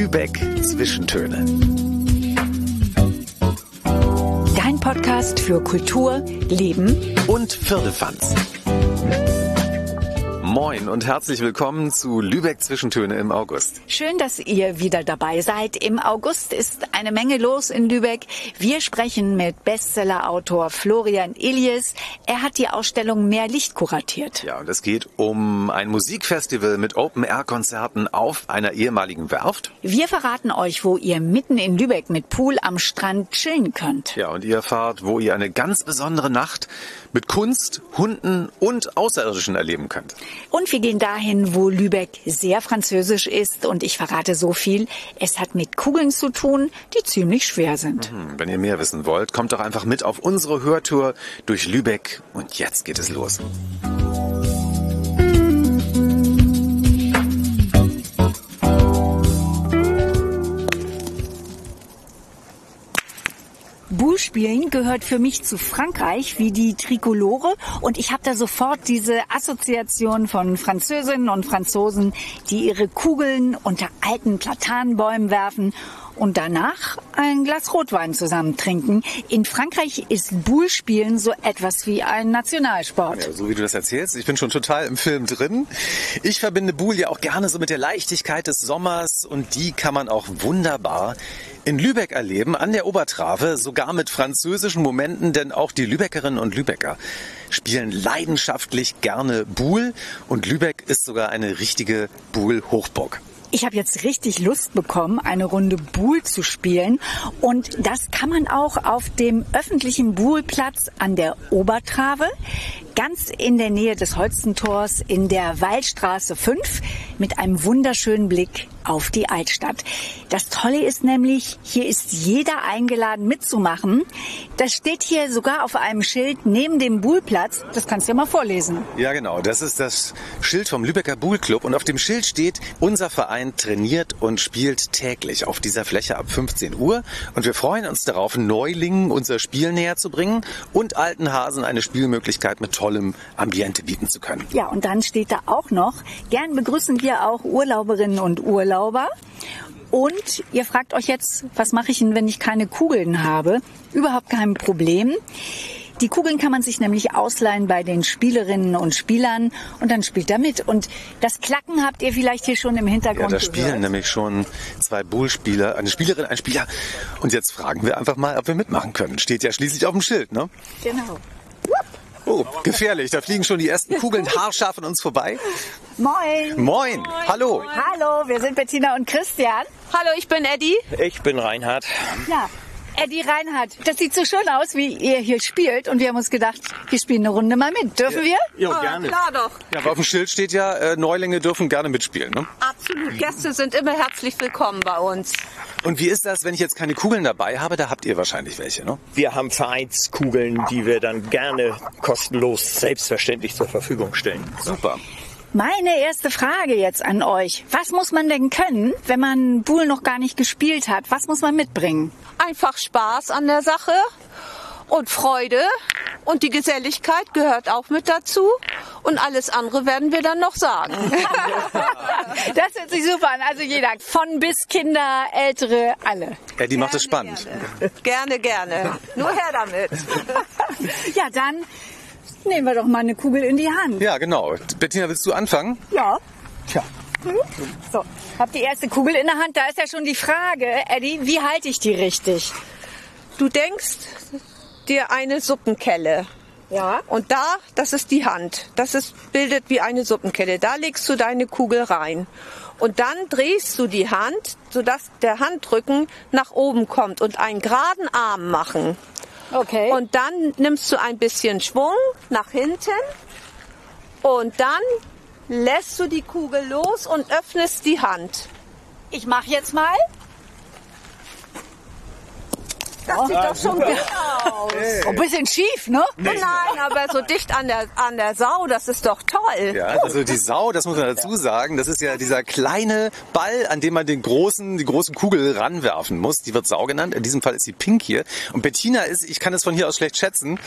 Lübeck Zwischentöne. Dein Podcast für Kultur, Leben und Firlefanz. Moin und herzlich willkommen zu Lübeck Zwischentöne im August. Schön, dass ihr wieder dabei seid. Im August ist eine Menge los in Lübeck. Wir sprechen mit Bestsellerautor Florian Illies. Er hat die Ausstellung Mehr Licht kuratiert. Ja, und es geht um ein Musikfestival mit Open-Air-Konzerten auf einer ehemaligen Werft. Wir verraten euch, wo ihr mitten in Lübeck mit Pool am Strand chillen könnt. Ja, und ihr erfahrt, wo ihr eine ganz besondere Nacht mit Kunst, Hunden und Außerirdischen erleben könnt. Und wir gehen dahin, wo Lübeck sehr französisch ist. Und ich verrate so viel, es hat mit Kugeln zu tun, die ziemlich schwer sind. Mhm, wenn ihr mehr wissen wollt, kommt doch einfach mit auf unsere Hörtour durch Lübeck. Und jetzt geht es los. Bullspielen gehört für mich zu Frankreich wie die Trikolore und ich habe da sofort diese Assoziation von Französinnen und Franzosen, die ihre Kugeln unter alten Platanenbäumen werfen und danach ein Glas Rotwein zusammen trinken. In Frankreich ist Bullspielen so etwas wie ein Nationalsport. Ja, so wie du das erzählst, ich bin schon total im Film drin. Ich verbinde Bull ja auch gerne so mit der Leichtigkeit des Sommers und die kann man auch wunderbar in Lübeck erleben, an der Obertrave, sogar mit französischen Momenten, denn auch die Lübeckerinnen und Lübecker spielen leidenschaftlich gerne Buhl und Lübeck ist sogar eine richtige Buhl-Hochburg. Ich habe jetzt richtig Lust bekommen, eine Runde Buhl zu spielen. Und das kann man auch auf dem öffentlichen Buhlplatz an der Obertrave, ganz in der Nähe des Holstentors in der Waldstraße 5 mit einem wunderschönen Blick auf die Altstadt. Das Tolle ist nämlich, hier ist jeder eingeladen mitzumachen. Das steht hier sogar auf einem Schild neben dem Buhlplatz. Das kannst du ja mal vorlesen. Ja, genau. Das ist das Schild vom Lübecker Buhlclub. Und auf dem Schild steht, unser Verein trainiert und spielt täglich auf dieser Fläche ab 15 Uhr. Und wir freuen uns darauf, Neulingen unser Spiel näher zu bringen und alten Hasen eine Spielmöglichkeit mit tollem Ambiente bieten zu können. Ja, und dann steht da auch noch, gern begrüßen wir auch Urlauberinnen und Urlauber. Und ihr fragt euch jetzt, was mache ich denn, wenn ich keine Kugeln habe? Überhaupt kein Problem. Die Kugeln kann man sich nämlich ausleihen bei den Spielerinnen und Spielern und dann spielt er mit. Und das Klacken habt ihr vielleicht hier schon im Hintergrund Ja, da spielen gehört. nämlich schon zwei Bullspieler, eine Spielerin, ein Spieler. Und jetzt fragen wir einfach mal, ob wir mitmachen können. Steht ja schließlich auf dem Schild, ne? Genau. Oh, gefährlich. Da fliegen schon die ersten Kugeln haarscharf an uns vorbei. Moin. Moin. Hallo. Hallo, wir sind Bettina und Christian. Hallo, ich bin Eddie. Ich bin Reinhard. Ja. Eddie Reinhardt, das sieht so schön aus, wie ihr hier spielt. Und wir haben uns gedacht, wir spielen eine Runde mal mit. Dürfen wir? Ja, Ah, gerne. klar doch. Ja, aber auf dem Schild steht ja, äh, Neulinge dürfen gerne mitspielen, ne? Absolut. Gäste sind immer herzlich willkommen bei uns. Und wie ist das, wenn ich jetzt keine Kugeln dabei habe? Da habt ihr wahrscheinlich welche, ne? Wir haben Vereinskugeln, die wir dann gerne kostenlos selbstverständlich zur Verfügung stellen. Super. Meine erste Frage jetzt an euch. Was muss man denn können, wenn man Buhl noch gar nicht gespielt hat? Was muss man mitbringen? Einfach Spaß an der Sache und Freude und die Geselligkeit gehört auch mit dazu. Und alles andere werden wir dann noch sagen. Das hört sich super an. Also jeder, von bis Kinder, Ältere, alle. Eddie macht es spannend. Gerne, gerne. Nur her damit. Ja, dann nehmen wir doch mal eine Kugel in die Hand. Ja, genau. Bettina, willst du anfangen? Ja. Tja. So, hab die erste Kugel in der Hand. Da ist ja schon die Frage, Eddie, wie halte ich die richtig? Du denkst dir eine Suppenkelle. Ja. Und da, das ist die Hand. Das ist, bildet wie eine Suppenkelle. Da legst du deine Kugel rein. Und dann drehst du die Hand, sodass der Handrücken nach oben kommt und einen geraden Arm machen. Okay. Und dann nimmst du ein bisschen Schwung nach hinten und dann lässt du die Kugel los und öffnest die Hand. ich mache jetzt mal. Das sieht doch schon gut aus. Ein bisschen schief, ne? Nein, aber so dicht an der, an der Sau, das ist doch toll. Ja, also die Sau, das muss man dazu sagen, das ist ja dieser kleine Ball, an dem man den großen, die große Kugel ranwerfen muss. Die wird Sau genannt. In diesem Fall ist sie pink hier. Und Bettina ist, ich kann es von hier aus schlecht schätzen.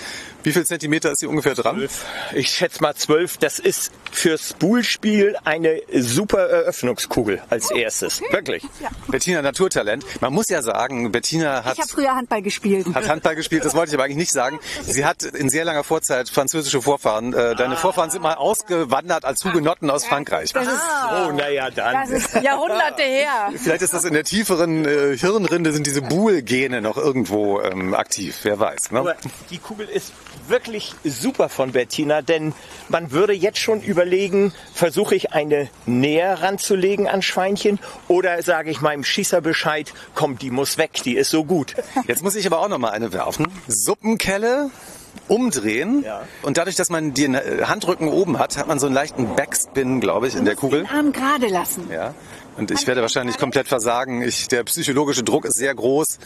Wie viel Zentimeter ist sie ungefähr dran? Ich schätze mal zwölf. Das ist fürs Bullspiel eine super Eröffnungskugel als erstes. Wirklich. Bettina Naturtalent. Man muss ja sagen, Bettina hat Ich habe früher Handball gespielt. hat Handball gespielt, das wollte ich aber eigentlich nicht sagen. Sie hat in sehr langer Vorzeit französische Vorfahren. Äh, Deine Vorfahren sind mal ausgewandert als Hugenotten aus Frankreich. Oh, naja, dann. Das ist Jahrhunderte her. Vielleicht ist das in der tieferen äh, Hirnrinde, sind diese Buhl-Gene noch irgendwo ähm, aktiv, wer weiß. Ne? Aber die Kugel ist wirklich super von Bettina, denn man würde jetzt schon überlegen, versuche ich eine näher ranzulegen an Schweinchen oder sage ich meinem Schießer Bescheid, komm, die muss weg, die ist so gut. Jetzt muss ich aber auch noch mal eine werfen. Suppenkelle umdrehen Ja. und dadurch, dass man den Handrücken oben hat, hat man so einen leichten Backspin, glaube ich, in der Kugel. Den Arm gerade lassen. Ja. Und ich werde wahrscheinlich komplett versagen. Ich, der psychologische Druck ist sehr groß.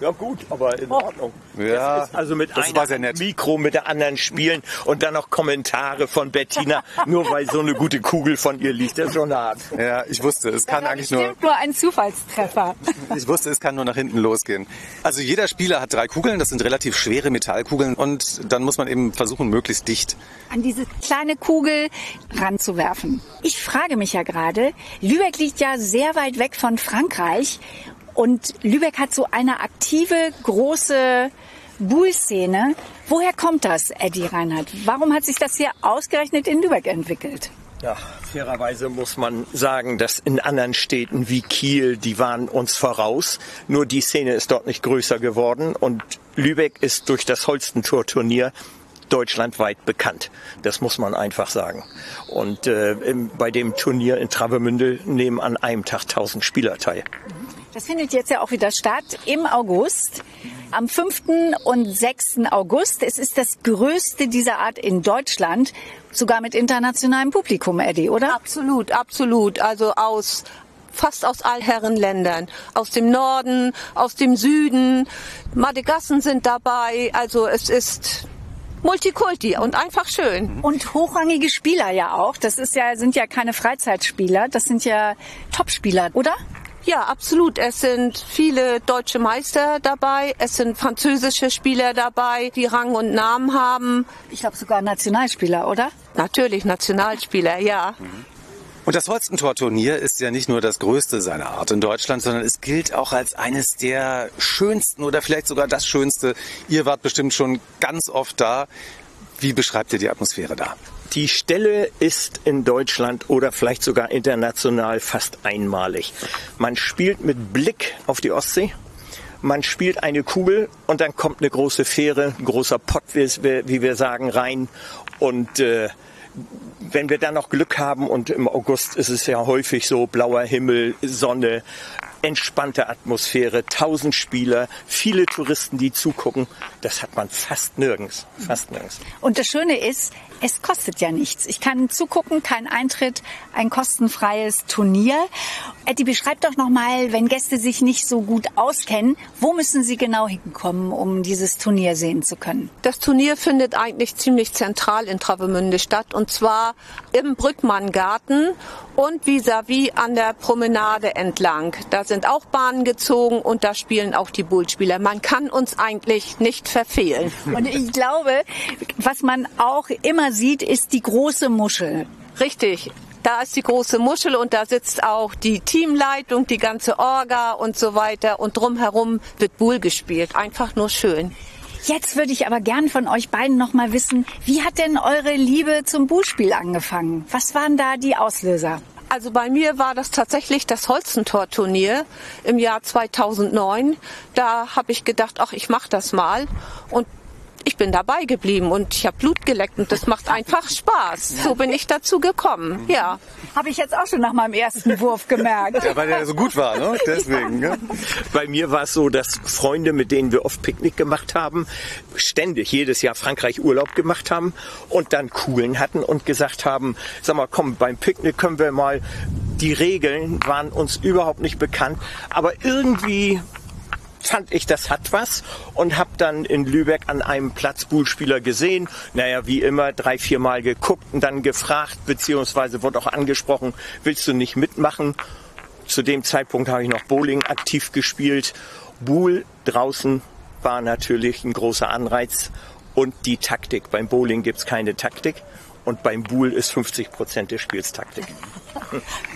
Ja gut, aber in Ordnung. Ja, also mit das einem war sehr nett. Mikro mit der anderen spielen und dann noch Kommentare von Bettina, nur weil so eine gute Kugel von ihr liegt. Das ist schon hart. Ja, ich wusste, es kann Das eigentlich nur, bestimmt nur ein Zufallstreffer. ich wusste, es kann nur nach hinten losgehen. Also jeder Spieler hat drei Kugeln, das sind relativ schwere Metallkugeln und dann muss man eben versuchen, möglichst dicht. an diese kleine Kugel ranzuwerfen. Ich frage mich ja gerade, Lübeck liegt ja sehr weit weg von Frankreich und Lübeck hat so eine aktive, große Bull-Szene. Woher kommt das, Eddie Reinhardt? Warum hat sich das hier ausgerechnet in Lübeck entwickelt? Ja, fairerweise muss man sagen, dass in anderen Städten wie Kiel, die waren uns voraus. Nur die Szene ist dort nicht größer geworden und Lübeck ist durch das Holstentor-Turnier deutschlandweit bekannt. Das muss man einfach sagen. Und äh, im, bei dem Turnier in Travemünde nehmen an einem Tag 1000 Spieler teil. Das findet jetzt ja auch wieder statt im August. Am 5. und 6. August. Es ist das größte dieser Art in Deutschland. Sogar mit internationalem Publikum, Eddie, oder? Absolut, absolut. Also aus fast aus all Herrenländern. Aus dem Norden, aus dem Süden. Madagassen sind dabei. Also es ist Multikulti und einfach schön. Und hochrangige Spieler ja auch. Das ist ja, sind ja keine Freizeitspieler. Das sind ja Topspieler, oder? Ja, absolut. Es sind viele deutsche Meister dabei. Es sind französische Spieler dabei, die Rang und Namen haben. Ich glaube sogar Nationalspieler, oder? Natürlich Nationalspieler, ja. Und das Holstentor-Turnier ist ja nicht nur das größte seiner Art in Deutschland, sondern es gilt auch als eines der schönsten oder vielleicht sogar das schönste. Ihr wart bestimmt schon ganz oft da. Wie beschreibt ihr die Atmosphäre da? Die Stelle ist in Deutschland oder vielleicht sogar international fast einmalig. Man spielt mit Blick auf die Ostsee. Man spielt eine Kugel und dann kommt eine große Fähre, ein großer Pott, wie wir, sagen, rein. Und äh, wenn wir dann noch Glück haben und im August ist es ja häufig so blauer Himmel, Sonne, entspannte Atmosphäre, tausend Spieler, viele Touristen, die zugucken, das hat man fast nirgends, fast nirgends. Und das Schöne ist, es kostet ja nichts. Ich kann zugucken, kein Eintritt, ein kostenfreies Turnier. Eddie, beschreib doch nochmal, wenn Gäste sich nicht so gut auskennen, wo müssen sie genau hinkommen, um dieses Turnier sehen zu können? Das Turnier findet eigentlich ziemlich zentral in Travemünde statt und zwar im Brückmanngarten und vis-à-vis an der Promenade entlang. Da sind auch Bahnen gezogen und da spielen auch die Bullspieler. Man kann uns eigentlich nicht verfehlen. Und ich glaube, was man auch immer sieht, ist die große Muschel. Richtig. Da ist die große Muschel und da sitzt auch die Teamleitung, die ganze Orga und so weiter. Und drumherum wird Bull gespielt. Einfach nur schön. Jetzt würde ich aber gern von euch beiden noch mal wissen, wie hat denn eure Liebe zum Bullspiel angefangen? Was waren da die Auslöser? Also bei mir war das tatsächlich das Holzentor-Turnier im Jahr 2009. Da habe ich gedacht, ach, ich mache das mal. Und ich bin dabei geblieben und ich habe Blut geleckt und das macht einfach Spaß. So bin ich dazu gekommen. Ja. Habe ich jetzt auch schon nach meinem ersten Wurf gemerkt. Ja, weil der so gut war, ne? Deswegen. Ne? Bei mir war es so, dass Freunde, mit denen wir oft Picknick gemacht haben, ständig jedes Jahr Frankreich Urlaub gemacht haben und dann Kugeln hatten und gesagt haben, sag mal, komm, beim Picknick können wir mal, die Regeln waren uns überhaupt nicht bekannt, aber irgendwie fand ich, das hat was und habe dann in Lübeck an einem Platz Bullspieler gesehen. Naja, wie immer, drei, vier Mal geguckt und dann gefragt, beziehungsweise wurde auch angesprochen, willst du nicht mitmachen? Zu dem Zeitpunkt habe ich noch Bowling aktiv gespielt. Bull draußen war natürlich ein großer Anreiz und die Taktik. Beim Bowling gibt's keine Taktik. und beim Buhl ist 50 Prozent des Spiels Taktik.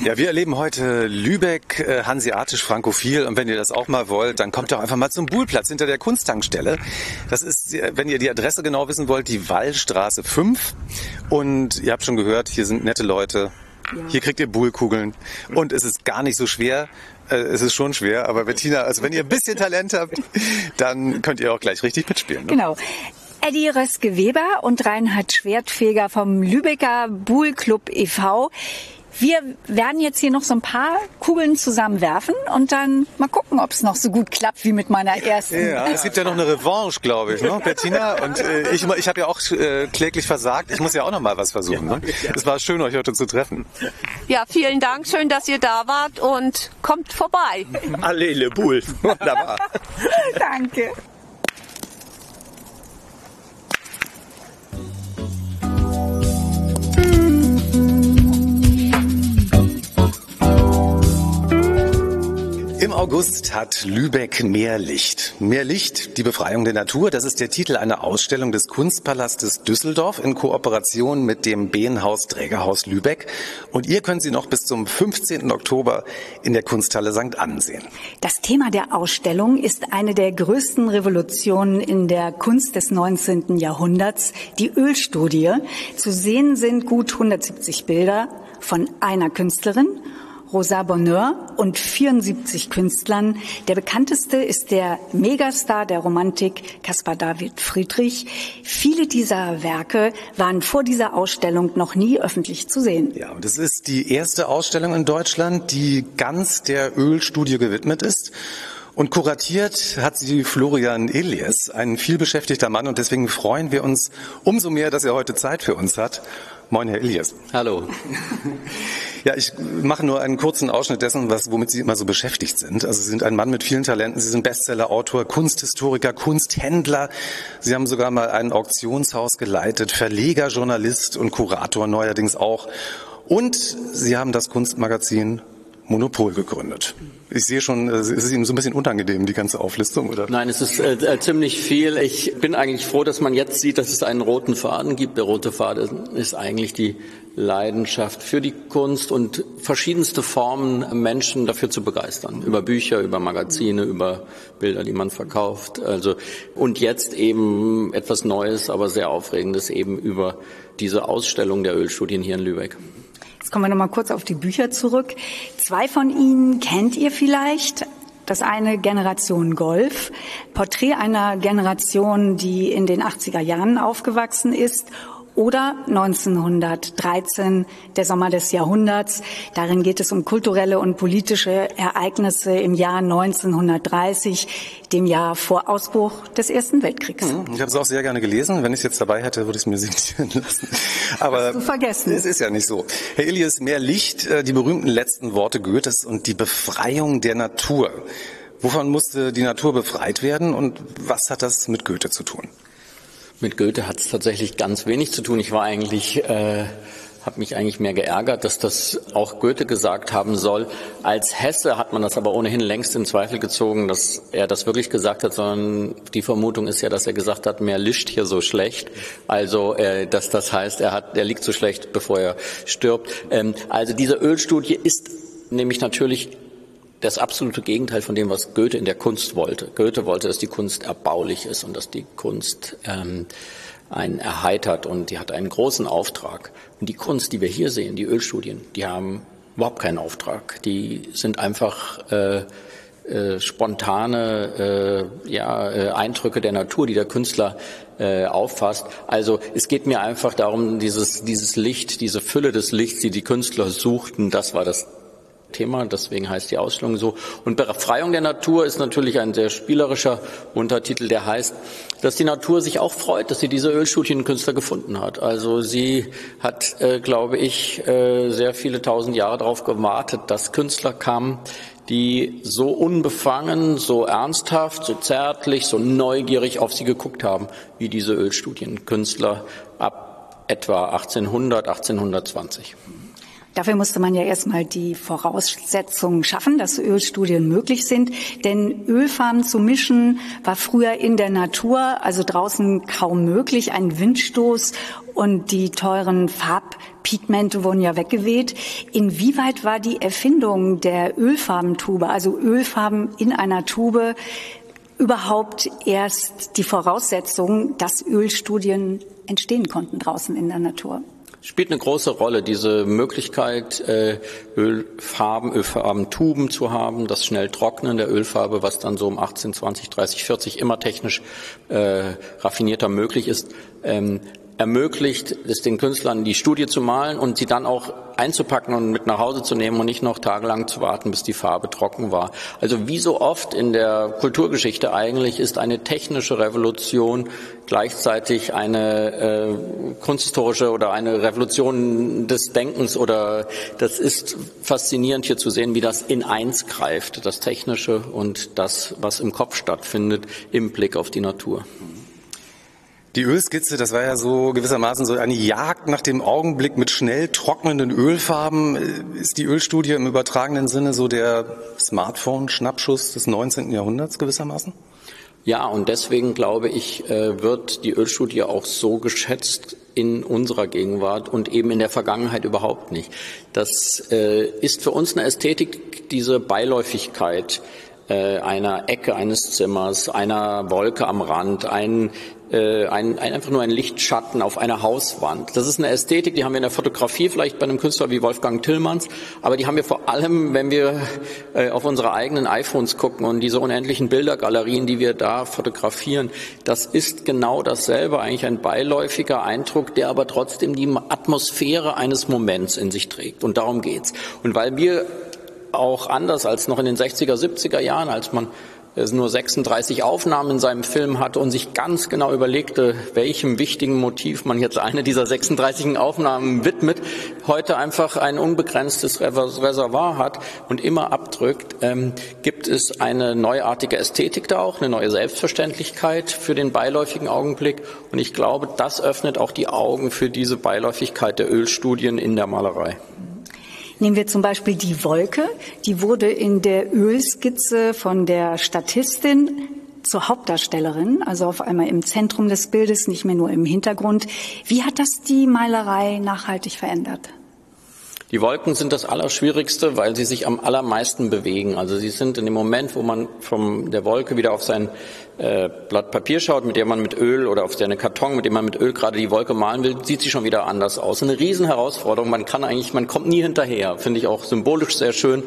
Ja, wir erleben heute Lübeck äh, hanseatisch frankophil und wenn ihr das auch mal wollt, dann kommt doch einfach mal zum Buhlplatz hinter der Kunsttankstelle. Das ist, wenn ihr die Adresse genau wissen wollt, die Wallstraße 5 und ihr habt schon gehört, hier sind nette Leute. Hier kriegt ihr Buhlkugeln und es ist gar nicht so schwer. Äh, es ist schon schwer, aber Bettina, also wenn ihr ein bisschen Talent habt, dann könnt ihr auch gleich richtig mitspielen. Ne? Genau. Eddie Röske-Weber und Reinhard Schwertfeger vom Lübecker Buhl Club e.V. Wir werden jetzt hier noch so ein paar Kugeln zusammenwerfen und dann mal gucken, ob es noch so gut klappt wie mit meiner ersten. Ja, es gibt ja noch eine Revanche, glaube ich, ne, Bettina? Und äh, ich, ich habe ja auch äh, kläglich versagt. Ich muss ja auch noch mal was versuchen. Ne? Es war schön, euch heute zu treffen. Ja, vielen Dank. Schön, dass ihr da wart und kommt vorbei. Allele Buhl. Wunderbar. Danke. Im August hat Lübeck mehr Licht. Mehr Licht, die Befreiung der Natur, das ist der Titel einer Ausstellung des Kunstpalastes Düsseldorf in Kooperation mit dem Behenhaus Trägerhaus Lübeck. Und ihr könnt sie noch bis zum 15. Oktober in der Kunsthalle St. Ansehen. Das Thema der Ausstellung ist eine der größten Revolutionen in der Kunst des 19. Jahrhunderts, die Ölstudie. Zu sehen sind gut 170 Bilder von einer Künstlerin Rosa Bonheur und 74 Künstlern. Der bekannteste ist der Megastar der Romantik Caspar David Friedrich. Viele dieser Werke waren vor dieser Ausstellung noch nie öffentlich zu sehen. Ja, und es ist die erste Ausstellung in Deutschland, die ganz der Ölstudie gewidmet ist. Und kuratiert hat sie Florian Elias, ein vielbeschäftigter Mann. Und deswegen freuen wir uns umso mehr, dass er heute Zeit für uns hat. Moin, Herr Elias. Hallo. Ja, ich mache nur einen kurzen Ausschnitt dessen, was, womit Sie immer so beschäftigt sind. Also Sie sind ein Mann mit vielen Talenten. Sie sind Bestseller-Autor, Kunsthistoriker, Kunsthändler. Sie haben sogar mal ein Auktionshaus geleitet, Verleger, Journalist und Kurator neuerdings auch. Und Sie haben das Kunstmagazin Monopol gegründet. Ich sehe schon, es ist Ihnen so ein bisschen unangenehm, die ganze Auflistung, oder? Nein, es ist äh, ziemlich viel. Ich bin eigentlich froh, dass man jetzt sieht, dass es einen roten Faden gibt. Der rote Faden ist eigentlich die Leidenschaft für die Kunst und verschiedenste Formen, Menschen dafür zu begeistern. Über Bücher, über Magazine, über Bilder, die man verkauft. Also, und jetzt eben etwas Neues, aber sehr Aufregendes eben über diese Ausstellung der Ölstudien hier in Lübeck. Kommen wir noch mal kurz auf die Bücher zurück. Zwei von ihnen kennt ihr vielleicht. Das eine Generation Golf, Porträt einer Generation, die in den 80er Jahren aufgewachsen ist oder 1913, der Sommer des Jahrhunderts. Darin geht es um kulturelle und politische Ereignisse im Jahr 1930, dem Jahr vor Ausbruch des Ersten Weltkriegs. Mhm. Ich habe es auch sehr gerne gelesen. Wenn ich es jetzt dabei hätte, würde ich es mir signieren lassen. Aber Hast du vergessen. es ist ja nicht so. Herr Elias, mehr Licht, äh, die berühmten letzten Worte Goethes und die Befreiung der Natur. Wovon musste die Natur befreit werden und was hat das mit Goethe zu tun? Mit Goethe hat es tatsächlich ganz wenig zu tun. Ich war eigentlich, äh, habe mich eigentlich mehr geärgert, dass das auch Goethe gesagt haben soll. Als Hesse hat man das aber ohnehin längst in Zweifel gezogen, dass er das wirklich gesagt hat, sondern die Vermutung ist ja, dass er gesagt hat, mehr lischt hier so schlecht. Also, äh, dass das heißt, er hat, er liegt so schlecht, bevor er stirbt. Ähm, also diese Ölstudie ist nämlich natürlich das absolute Gegenteil von dem, was Goethe in der Kunst wollte. Goethe wollte, dass die Kunst erbaulich ist und dass die Kunst ähm, einen erheitert und die hat einen großen Auftrag. Und die Kunst, die wir hier sehen, die Ölstudien, die haben überhaupt keinen Auftrag. Die sind einfach äh, äh, spontane äh, ja, äh, Eindrücke der Natur, die der Künstler äh, auffasst. Also es geht mir einfach darum, dieses, dieses Licht, diese Fülle des Lichts, die die Künstler suchten, das war das Thema, deswegen heißt die Ausstellung so. Und Befreiung der Natur ist natürlich ein sehr spielerischer Untertitel, der heißt, dass die Natur sich auch freut, dass sie diese Ölstudienkünstler gefunden hat. Also sie hat, äh, glaube ich, äh, sehr viele tausend Jahre darauf gewartet, dass Künstler kamen, die so unbefangen, so ernsthaft, so zärtlich, so neugierig auf sie geguckt haben, wie diese Ölstudienkünstler ab etwa 1800, 1820. Dafür musste man ja erstmal die Voraussetzungen schaffen, dass Ölstudien möglich sind. Denn Ölfarmen zu mischen war früher in der Natur, also draußen kaum möglich. Ein Windstoß und die teuren Farbpigmente wurden ja weggeweht. Inwieweit war die Erfindung der Ölfarbentube, also Ölfarben in einer Tube, überhaupt erst die Voraussetzung, dass Ölstudien entstehen konnten draußen in der Natur? Spielt eine große Rolle, diese Möglichkeit, äh, Ölfarben, Ölfarbentuben zu haben, das schnell Trocknen der Ölfarbe, was dann so um 18, 20, 30, 40 immer technisch äh, raffinierter möglich ist, ähm, ermöglicht es den Künstlern, die Studie zu malen und sie dann auch einzupacken und mit nach Hause zu nehmen und nicht noch tagelang zu warten, bis die Farbe trocken war. Also wie so oft in der Kulturgeschichte eigentlich ist eine technische Revolution gleichzeitig eine äh, kunsthistorische oder eine Revolution des Denkens oder das ist faszinierend hier zu sehen, wie das in eins greift, das Technische und das, was im Kopf stattfindet, im Blick auf die Natur. Die Ölskizze, das war ja so gewissermaßen so eine Jagd nach dem Augenblick mit schnell trocknenden Ölfarben. Ist die Ölstudie im übertragenen Sinne so der Smartphone-Schnappschuss des 19. Jahrhunderts gewissermaßen? Ja, und deswegen glaube ich, äh, wird die Ölstudie auch so geschätzt in unserer Gegenwart und eben in der Vergangenheit überhaupt nicht. Das äh, ist für uns eine Ästhetik, diese Beiläufigkeit einer Ecke eines Zimmers, einer Wolke am Rand, ein äh, ein, ein, einfach nur ein Lichtschatten auf einer Hauswand. Das ist eine Ästhetik, die haben wir in der Fotografie vielleicht bei einem Künstler wie Wolfgang Tillmanns, aber die haben wir vor allem, wenn wir äh, auf unsere eigenen iPhones gucken und diese unendlichen Bildergalerien, die wir da fotografieren. Das ist genau dasselbe, eigentlich ein beiläufiger Eindruck, der aber trotzdem die Atmosphäre eines Moments in sich trägt. Und darum geht's. Und weil wir auch anders als noch in den 60er, 70er Jahren, als man es nur 36 Aufnahmen in seinem Film hatte und sich ganz genau überlegte, welchem wichtigen Motiv man jetzt eine dieser 36 Aufnahmen widmet, heute einfach ein unbegrenztes Reservoir hat und immer abdrückt, ähm, gibt es eine neuartige Ästhetik da auch, eine neue Selbstverständlichkeit für den beiläufigen Augenblick. Und ich glaube, das öffnet auch die Augen für diese Beiläufigkeit der Ölstudien in der Malerei. Nehmen wir zum Beispiel die Wolke. Die wurde in der Ölskizze von der Statistin zur Hauptdarstellerin, also auf einmal im Zentrum des Bildes, nicht mehr nur im Hintergrund. Wie hat das die Malerei nachhaltig verändert? Die Wolken sind das Allerschwierigste, weil sie sich am allermeisten bewegen. Also sie sind in dem Moment, wo man von der Wolke wieder auf sein äh, Blatt Papier schaut, mit dem man mit Öl oder auf seine Karton, mit dem man mit Öl gerade die Wolke malen will, sieht sie schon wieder anders aus. Eine Riesenherausforderung. Man kann eigentlich, man kommt nie hinterher. Finde ich auch symbolisch sehr schön,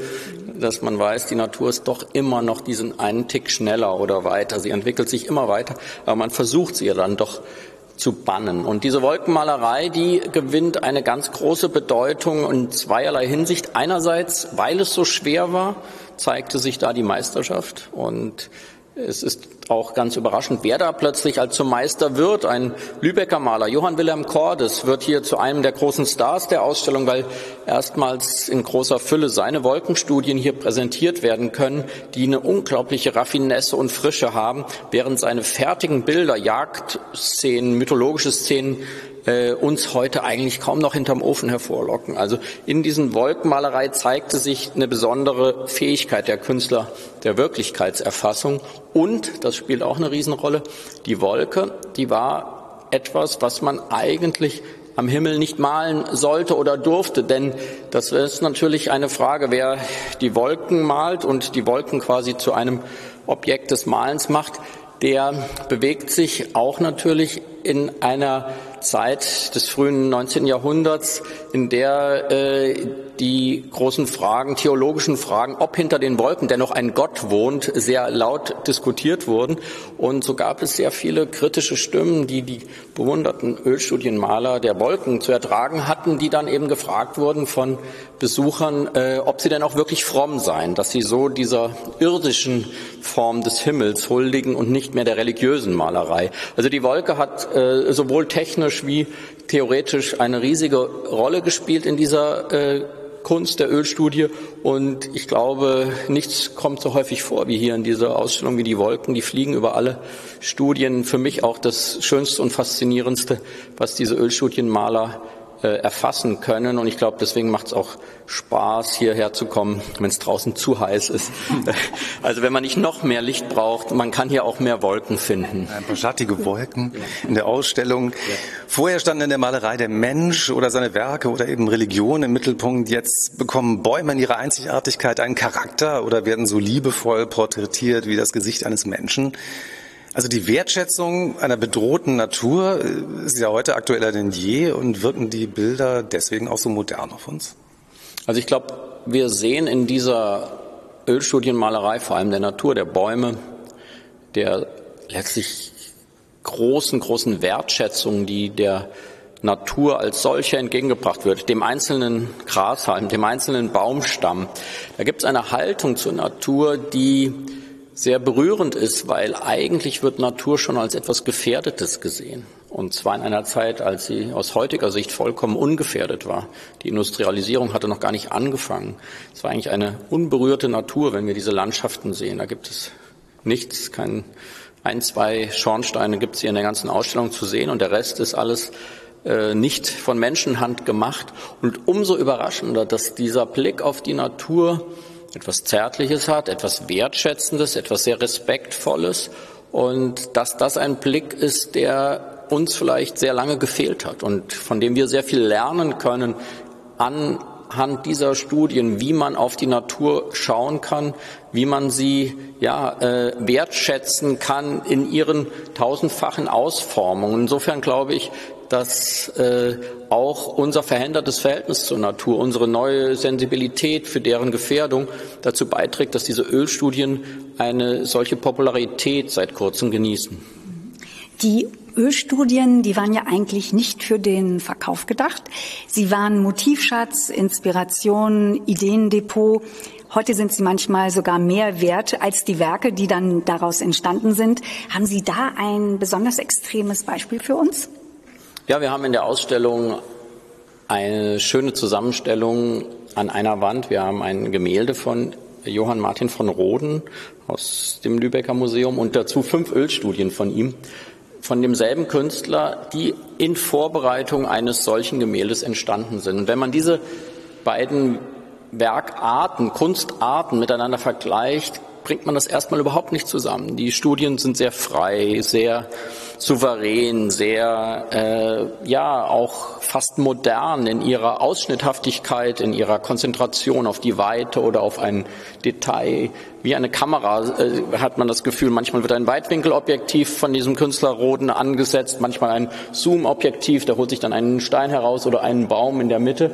dass man weiß, die Natur ist doch immer noch diesen einen Tick schneller oder weiter. Sie entwickelt sich immer weiter, aber man versucht sie ja dann doch zu bannen. Und diese Wolkenmalerei, die gewinnt eine ganz große Bedeutung in zweierlei Hinsicht. Einerseits, weil es so schwer war, zeigte sich da die Meisterschaft und es ist auch ganz überraschend, wer da plötzlich als zum Meister wird. Ein Lübecker Maler, Johann Wilhelm Cordes, wird hier zu einem der großen Stars der Ausstellung, weil erstmals in großer Fülle seine Wolkenstudien hier präsentiert werden können, die eine unglaubliche Raffinesse und Frische haben, während seine fertigen Bilder, Jagdszenen, mythologische Szenen äh, uns heute eigentlich kaum noch hinterm Ofen hervorlocken. Also in diesen Wolkenmalerei zeigte sich eine besondere Fähigkeit der Künstler der Wirklichkeitserfassung und, das spielt auch eine Riesenrolle, die Wolke, die war etwas, was man eigentlich am Himmel nicht malen sollte oder durfte, denn das ist natürlich eine Frage, wer die Wolken malt und die Wolken quasi zu einem Objekt des Malens macht, der bewegt sich auch natürlich in einer Zeit des frühen 19. Jahrhunderts, in der äh, die großen Fragen, theologischen Fragen, ob hinter den Wolken denn noch ein Gott wohnt, sehr laut diskutiert wurden. Und so gab es sehr viele kritische Stimmen, die die bewunderten Ölstudienmaler der Wolken zu ertragen hatten, die dann eben gefragt wurden von Besuchern, äh, ob sie denn auch wirklich fromm seien, dass sie so dieser irdischen Form des Himmels huldigen und nicht mehr der religiösen Malerei. Also die Wolke hat äh, sowohl technisch wie theoretisch eine riesige Rolle gespielt in dieser äh, Kunst der Ölstudie und ich glaube, nichts kommt so häufig vor wie hier in dieser Ausstellung wie die Wolken, die fliegen über alle Studien. Für mich auch das Schönste und Faszinierendste, was diese Ölstudienmaler erfassen können. Und ich glaube, deswegen macht es auch Spaß, hierher zu kommen, wenn es draußen zu heiß ist. Also wenn man nicht noch mehr Licht braucht, man kann hier auch mehr Wolken finden. Ein paar schattige Wolken in der Ausstellung. Vorher stand in der Malerei der Mensch oder seine Werke oder eben Religion im Mittelpunkt. Jetzt bekommen Bäume in ihrer Einzigartigkeit einen Charakter oder werden so liebevoll porträtiert wie das Gesicht eines Menschen. Also die Wertschätzung einer bedrohten Natur äh, ist ja heute aktueller denn je und wirken die Bilder deswegen auch so modern auf uns? Also ich glaube, wir sehen in dieser Ölstudienmalerei vor allem der Natur, der Bäume, der letztlich großen, großen Wertschätzung, die der Natur als solche entgegengebracht wird, dem einzelnen Grashalm, dem einzelnen Baumstamm. Da gibt es eine Haltung zur Natur, die sehr berührend ist, weil eigentlich wird Natur schon als etwas Gefährdetes gesehen. Und zwar in einer Zeit, als sie aus heutiger Sicht vollkommen ungefährdet war. Die Industrialisierung hatte noch gar nicht angefangen. Es war eigentlich eine unberührte Natur, wenn wir diese Landschaften sehen. Da gibt es nichts, kein ein, zwei Schornsteine gibt es hier in der ganzen Ausstellung zu sehen und der Rest ist alles äh, nicht von Menschenhand gemacht. Und umso überraschender, dass dieser Blick auf die Natur etwas Zärtliches hat, etwas Wertschätzendes, etwas sehr Respektvolles und dass das ein Blick ist, der uns vielleicht sehr lange gefehlt hat und von dem wir sehr viel lernen können anhand dieser Studien, wie man auf die Natur schauen kann, wie man sie ja äh, wertschätzen kann in ihren tausendfachen Ausformungen. Insofern glaube ich, dass äh, auch unser verändertes Verhältnis zur Natur, unsere neue Sensibilität für deren Gefährdung dazu beiträgt, dass diese Ölstudien eine solche Popularität seit kurzem genießen. Die Ölstudien, die waren ja eigentlich nicht für den Verkauf gedacht. Sie waren Motivschatz, Inspiration, Ideendepot. Heute sind sie manchmal sogar mehr wert als die Werke, die dann daraus entstanden sind. Haben Sie da ein besonders extremes Beispiel für uns? Ja, wir haben in der Ausstellung eine schöne Zusammenstellung an einer Wand. Wir haben ein Gemälde von Johann Martin von Roden aus dem Lübecker Museum und dazu fünf Ölstudien von ihm, von demselben Künstler, die in Vorbereitung eines solchen Gemäldes entstanden sind. Und wenn man diese beiden Werkarten, Kunstarten miteinander vergleicht, bringt man das erstmal überhaupt nicht zusammen. Die Studien sind sehr frei, sehr souverän, sehr äh, ja auch fast modern in ihrer Ausschnitthaftigkeit, in ihrer Konzentration auf die Weite oder auf ein Detail. Wie eine Kamera äh, hat man das Gefühl, manchmal wird ein Weitwinkelobjektiv von diesem Künstler Roden angesetzt, manchmal ein Zoom-Objektiv, der holt sich dann einen Stein heraus oder einen Baum in der Mitte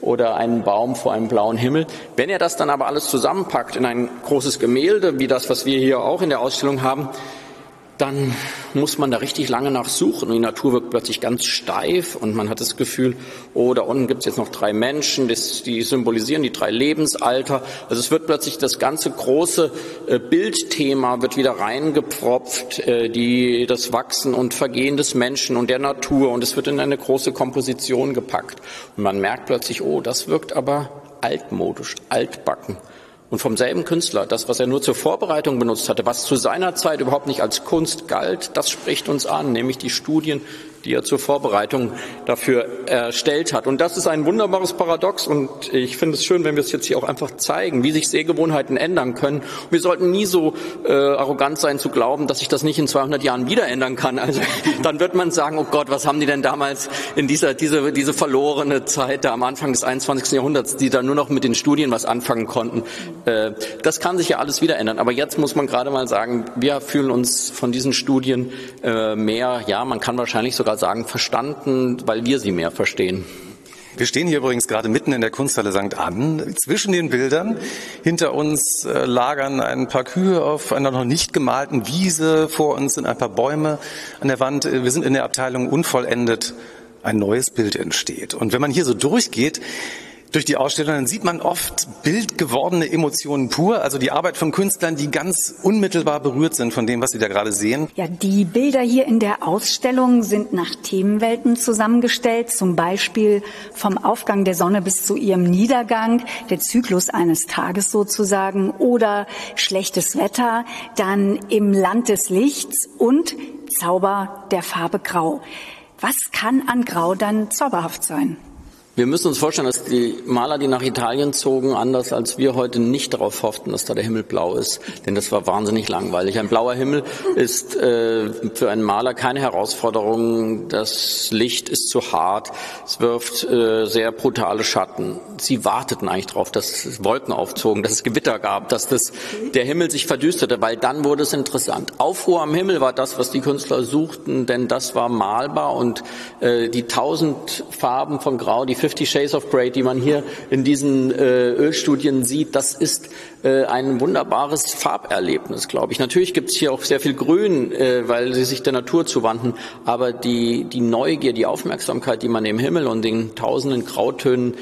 oder einen Baum vor einem blauen Himmel. Wenn er das dann aber alles zusammenpackt in ein großes Gemälde, wie das, was wir hier auch in der Ausstellung haben, dann muss man da richtig lange nachsuchen. Und die Natur wirkt plötzlich ganz steif und man hat das Gefühl, oh, da unten gibt es jetzt noch drei Menschen, das, die symbolisieren die drei Lebensalter. Also es wird plötzlich das ganze große äh, Bildthema wird wieder reingepfropft, äh, die, das Wachsen und Vergehen des Menschen und der Natur und es wird in eine große Komposition gepackt. Und man merkt plötzlich, oh, das wirkt aber altmodisch, altbacken und vom selben Künstler, das, was er nur zur Vorbereitung benutzt hatte, was zu seiner Zeit überhaupt nicht als Kunst galt, das spricht uns an, nämlich die Studien die er zur Vorbereitung dafür erstellt hat. Und das ist ein wunderbares Paradox und ich finde es schön, wenn wir es jetzt hier auch einfach zeigen, wie sich Sehgewohnheiten ändern können. wir sollten nie so äh, arrogant sein zu glauben, dass sich das nicht in 200 Jahren wieder ändern kann. Also dann wird man sagen, oh Gott, was haben die denn damals in dieser diese diese verlorene Zeit da am Anfang des 21. Jahrhunderts, die da nur noch mit den Studien was anfangen konnten. Äh, das kann sich ja alles wieder ändern. Aber jetzt muss man gerade mal sagen, wir fühlen uns von diesen Studien äh, mehr, ja, man kann wahrscheinlich sogar sagen, verstanden, weil wir sie mehr verstehen. Wir stehen hier übrigens gerade mitten in der Kunsthalle St. Ann. Zwischen den Bildern hinter uns äh, lagern ein paar Kühe auf einer noch nicht gemalten Wiese. Vor uns sind ein paar Bäume an der Wand. Wir sind in der Abteilung unvollendet. Ein neues Bild entsteht. Und wenn man hier so durchgeht, durch die Ausstellung, dann sieht man oft bildgewordene Emotionen pur, also die Arbeit von Künstlern, die ganz unmittelbar berührt sind von dem, was Sie da gerade sehen. Ja, die Bilder hier in der Ausstellung sind nach Themenwelten zusammengestellt, zum Beispiel vom Aufgang der Sonne bis zu ihrem Niedergang, der Zyklus eines Tages sozusagen, oder schlechtes Wetter, dann im Land des Lichts und Zauber der Farbe Grau. Was kann an Grau dann zauberhaft sein? Wir müssen uns vorstellen, dass die Maler, die nach Italien zogen, anders als wir heute nicht darauf hofften, dass da der Himmel blau ist, denn das war wahnsinnig langweilig. Ein blauer Himmel ist äh, für einen Maler keine Herausforderung. Das Licht ist zu hart, es wirft äh, sehr brutale Schatten. Sie warteten eigentlich darauf, dass Wolken aufzogen, dass es Gewitter gab, dass das, der Himmel sich verdüsterte, weil dann wurde es interessant. Aufruhr am Himmel war das, was die Künstler suchten, denn das war malbar und äh, die tausend Farben von Grau, die Fifty Shades of Grey, die man hier in diesen äh, Ölstudien sieht, das ist äh, ein wunderbares Farberlebnis, glaube ich. Natürlich gibt es hier auch sehr viel Grün, äh, weil sie sich der Natur zuwandten, aber die, die Neugier, die Aufmerksamkeit, die man dem Himmel und den tausenden Grautönen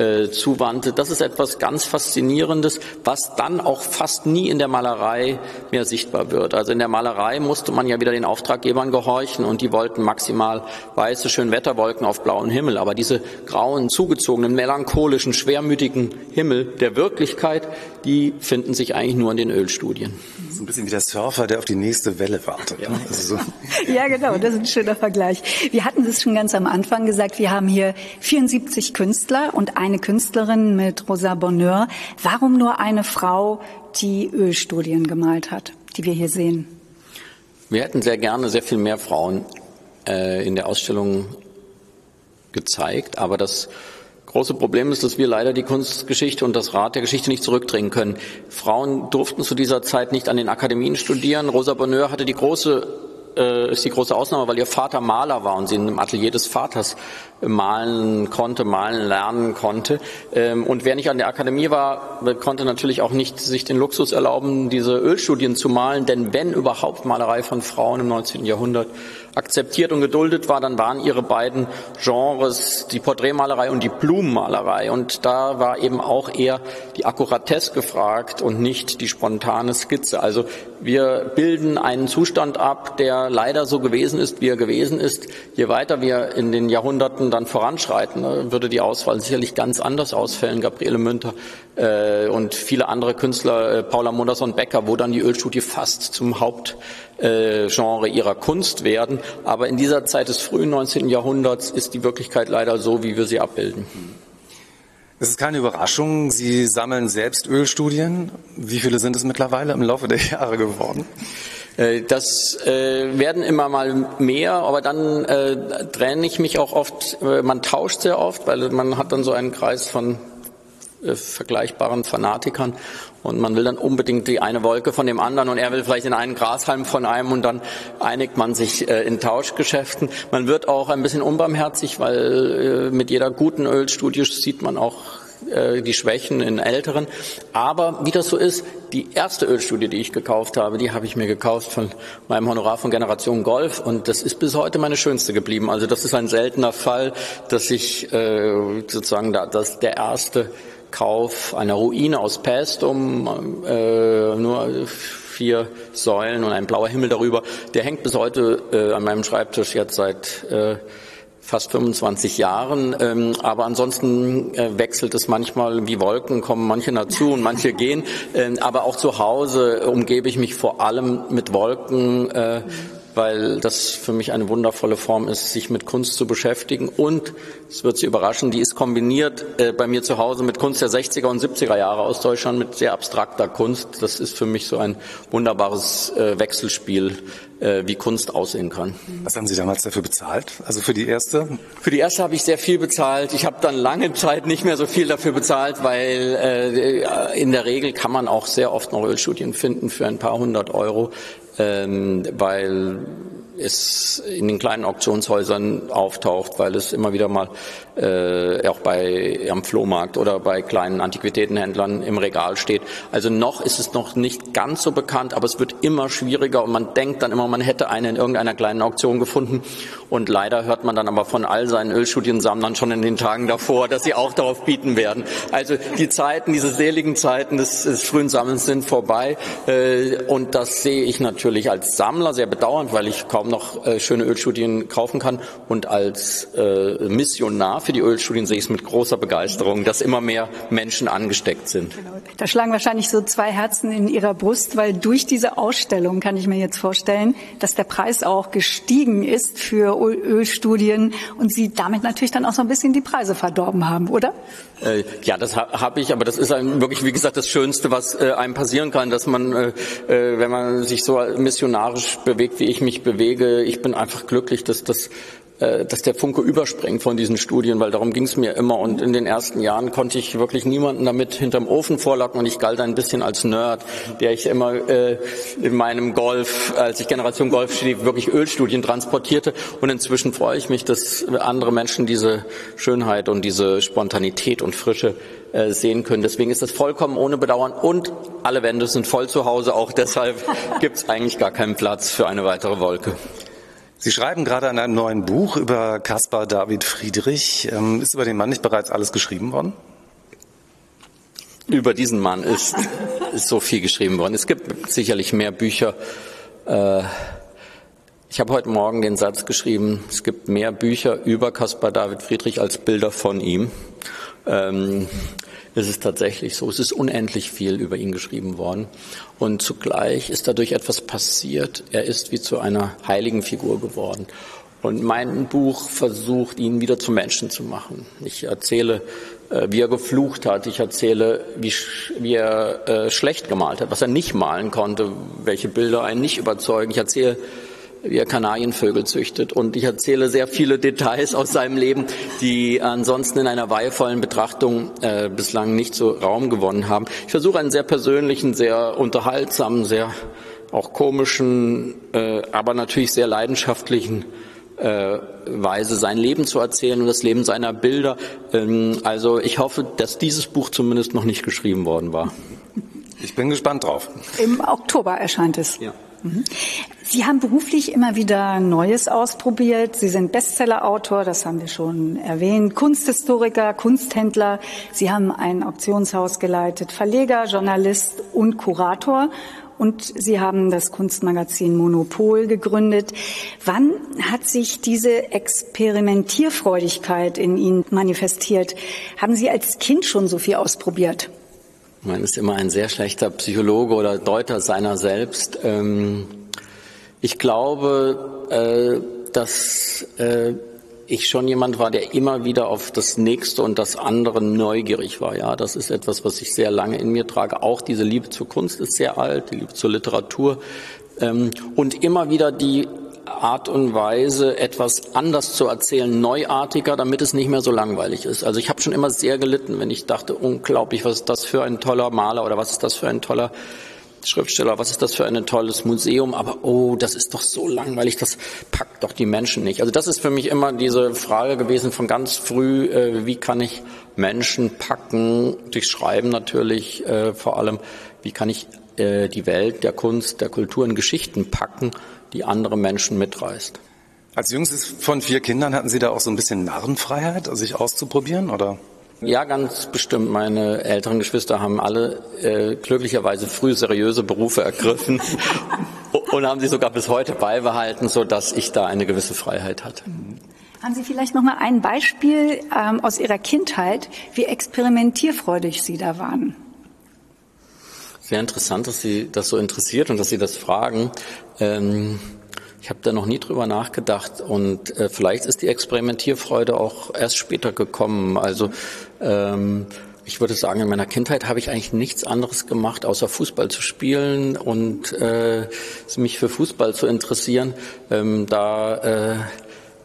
äh, zuwandte. Das ist etwas ganz Faszinierendes, was dann auch fast nie in der Malerei mehr sichtbar wird. Also in der Malerei musste man ja wieder den Auftraggebern gehorchen und die wollten maximal weiße Schönwetterwolken auf blauen Himmel. Aber diese grauen, zugezogenen, melancholischen, schwermütigen Himmel der Wirklichkeit, die finden sich eigentlich nur in den Ölstudien. Ein bisschen wie der Surfer, der auf die nächste Welle wartet. Ja, ne? so. ja genau, das ist ein schöner Vergleich. Wir hatten es schon ganz am Anfang gesagt, wir haben hier 74 Künstler und ein eine Künstlerin mit Rosa Bonheur. Warum nur eine Frau, die Ölstudien gemalt hat, die wir hier sehen? Wir hätten sehr gerne sehr viel mehr Frauen äh, in der Ausstellung gezeigt, aber das große Problem ist, dass wir leider die Kunstgeschichte und das Rad der Geschichte nicht zurückdrehen können. Frauen durften zu dieser Zeit nicht an den Akademien studieren. Rosa Bonheur hatte die große äh, ist die große Ausnahme, weil ihr Vater Maler war und sie im Atelier des Vaters malen konnte, malen lernen konnte. Ähm, und wer nicht an der Akademie war, konnte natürlich auch nicht sich den Luxus erlauben, diese Ölstudien zu malen, denn wenn überhaupt Malerei von Frauen im 19. Jahrhundert akzeptiert und geduldet war, dann waren ihre beiden Genres die Porträtmalerei und die Blumenmalerei. Und da war eben auch eher die Akkuratesse gefragt und nicht die spontane Skizze. Also wir bilden einen Zustand ab, der leider so gewesen ist, wie er gewesen ist. Je weiter wir in den Jahrhunderten dann voranschreiten, ne, würde die Auswahl sicherlich ganz anders ausfällen. Gabriele Münter äh, und viele andere Künstler, äh, Paula Modersohn-Becker, wo dann die Ölstudie fast zum Hauptgenre äh, ihrer Kunst werden. Aber in dieser Zeit des frühen 19. Jahrhunderts ist die Wirklichkeit leider so, wie wir sie abbilden. Es ist keine Überraschung, Sie sammeln selbst Ölstudien. Wie viele sind es mittlerweile im Laufe der Jahre geworden? Äh, das äh, werden immer mal mehr, aber dann äh, trenne ich mich auch oft, äh, man tauscht sehr oft, weil man hat dann so einen Kreis von äh, vergleichbaren Fanatikern und man will dann unbedingt die eine Wolke von dem anderen und er will vielleicht in einen Grashalm von einem und dann einigt man sich äh, in Tauschgeschäften. Man wird auch ein bisschen unbarmherzig, weil äh, mit jeder guten Ölstudie sieht man auch äh, die Schwächen in älteren. Aber wie das so ist, die erste Ölstudie, die ich gekauft habe, die habe ich mir gekauft von meinem Honorar von Generation Golf und das ist bis heute meine schönste geblieben. Also das ist ein seltener Fall, dass ich äh, sozusagen da, dass der erste Kauf einer Ruine aus Pästum, äh, nur vier Säulen und ein blauer Himmel darüber, der hängt bis heute äh, an meinem Schreibtisch jetzt seit äh, fast 25 Jahren. Ähm, aber ansonsten äh, wechselt es manchmal wie Wolken, kommen manche dazu und manche gehen. Ähm, aber auch zu Hause umgebe ich mich vor allem mit Wolken. Äh, weil das für mich eine wundervolle Form ist, sich mit Kunst zu beschäftigen. Und, es wird Sie überraschen, die ist kombiniert äh, bei mir zu Hause mit Kunst der 60er und 70er Jahre aus Deutschland, mit sehr abstrakter Kunst. Das ist für mich so ein wunderbares äh, Wechselspiel, äh, wie Kunst aussehen kann. Was haben Sie damals dafür bezahlt? Also für die erste? Für die erste habe ich sehr viel bezahlt. Ich habe dann lange Zeit nicht mehr so viel dafür bezahlt, weil äh, in der Regel kann man auch sehr oft noch Ölstudien finden für ein paar hundert Euro weil es in den kleinen Auktionshäusern auftaucht, weil es immer wieder mal äh, auch bei am Flohmarkt oder bei kleinen Antiquitätenhändlern im Regal steht. Also noch ist es noch nicht ganz so bekannt, aber es wird immer schwieriger und man denkt dann immer, man hätte eine in irgendeiner kleinen Auktion gefunden und leider hört man dann aber von all seinen Ölstudiensammlern schon in den Tagen davor, dass sie auch darauf bieten werden. Also die Zeiten, diese seligen Zeiten des, des frühen Sammelns sind vorbei äh, und das sehe ich natürlich als Sammler sehr bedauernd, weil ich kaum noch äh, schöne Ölstudien kaufen kann. Und als äh, Missionar für die Ölstudien sehe ich es mit großer Begeisterung, dass immer mehr Menschen angesteckt sind. Genau. Da schlagen wahrscheinlich so zwei Herzen in Ihrer Brust, weil durch diese Ausstellung kann ich mir jetzt vorstellen, dass der Preis auch gestiegen ist für Ölstudien und Sie damit natürlich dann auch so ein bisschen die Preise verdorben haben, oder? Äh, ja, das ha habe ich, aber das ist wirklich, wie gesagt, das Schönste, was äh, einem passieren kann, dass man, äh, äh, wenn man sich so missionarisch bewegt, wie ich mich bewege, ich bin einfach glücklich, dass das dass der Funke überspringt von diesen Studien, weil darum ging es mir immer. Und in den ersten Jahren konnte ich wirklich niemanden damit hinterm Ofen vorlacken und ich galt ein bisschen als Nerd, der ich immer äh, in meinem Golf, als ich Generation Golf schrieb, wirklich Ölstudien transportierte. Und inzwischen freue ich mich, dass andere Menschen diese Schönheit und diese Spontanität und Frische äh, sehen können. Deswegen ist das vollkommen ohne Bedauern und alle Wände sind voll zu Hause. Auch deshalb gibt es eigentlich gar keinen Platz für eine weitere Wolke. Sie schreiben gerade an einem neuen Buch über Caspar David Friedrich. Ähm, ist über den Mann nicht bereits alles geschrieben worden? Über diesen Mann ist, ist so viel geschrieben worden. Es gibt sicherlich mehr Bücher. Äh, ich habe heute Morgen den Satz geschrieben, es gibt mehr Bücher über Caspar David Friedrich als Bilder von ihm. Ähm, es ist tatsächlich so. Es ist unendlich viel über ihn geschrieben worden. Und zugleich ist dadurch etwas passiert. Er ist wie zu einer heiligen Figur geworden. Und mein Buch versucht, ihn wieder zum Menschen zu machen. Ich erzähle, äh, wie er geflucht hat. Ich erzähle, wie, wie er äh, schlecht gemalt hat, was er nicht malen konnte, welche Bilder einen nicht überzeugen. Ich erzähle, wie er Kanarienvögel züchtet. Und ich erzähle sehr viele Details aus seinem Leben, die ansonsten in einer weihevollen Betrachtung äh, bislang nicht so Raum gewonnen haben. Ich versuche einen sehr persönlichen, sehr unterhaltsamen, sehr auch komischen, äh, aber natürlich sehr leidenschaftlichen äh, Weise sein Leben zu erzählen und das Leben seiner Bilder. Ähm, also ich hoffe, dass dieses Buch zumindest noch nicht geschrieben worden war. Ich bin gespannt drauf. Im Oktober erscheint es. Ja. Mhm. Sie haben beruflich immer wieder Neues ausprobiert. Sie sind Bestsellerautor, das haben wir schon erwähnt, Kunsthistoriker, Kunsthändler. Sie haben ein Auktionshaus geleitet, Verleger, Journalist und Kurator. Und Sie haben das Kunstmagazin Monopol gegründet. Wann hat sich diese Experimentierfreudigkeit in Ihnen manifestiert? Haben Sie als Kind schon so viel ausprobiert? Man ist immer ein sehr schlechter Psychologe oder Deuter seiner selbst. Ähm, ich glaube, äh, dass äh, ich schon jemand war, der immer wieder auf das Nächste und das andere neugierig war. Ja, das ist etwas, was ich sehr lange in mir trage. Auch diese Liebe zur Kunst ist sehr alt, die Liebe zur Literatur ähm, und immer wieder die Art und Weise, etwas anders zu erzählen, neuartiger, damit es nicht mehr so langweilig ist. Also ich habe schon immer sehr gelitten, wenn ich dachte, unglaublich, was ist das für ein toller Maler oder was ist das für ein toller Schriftsteller, was ist das für ein tolles Museum, aber oh, das ist doch so langweilig, das packt doch die Menschen nicht. Also das ist für mich immer diese Frage gewesen von ganz früh, äh, wie kann ich Menschen packen, durch Schreiben natürlich äh, vor allem, wie kann ich äh, die Welt der Kunst, der Kultur in Geschichten packen die andere Menschen mitreißt. Als jüngstes von vier Kindern hatten Sie da auch so ein bisschen Narrenfreiheit, also sich auszuprobieren, oder? Ja, ganz bestimmt. Meine älteren Geschwister haben alle äh, glücklicherweise früh seriöse Berufe ergriffen und haben sie sogar bis heute beibehalten, so dass ich da eine gewisse Freiheit hatte. Haben Sie vielleicht noch mal ein Beispiel ähm, aus Ihrer Kindheit, wie experimentierfreudig Sie da waren? Sehr interessant, dass Sie das so interessiert und dass Sie das fragen. Ähm, ich habe da noch nie drüber nachgedacht und äh, vielleicht ist die Experimentierfreude auch erst später gekommen. Also ähm, ich würde sagen, in meiner Kindheit habe ich eigentlich nichts anderes gemacht, außer Fußball zu spielen und äh, mich für Fußball zu interessieren. Ähm, da äh,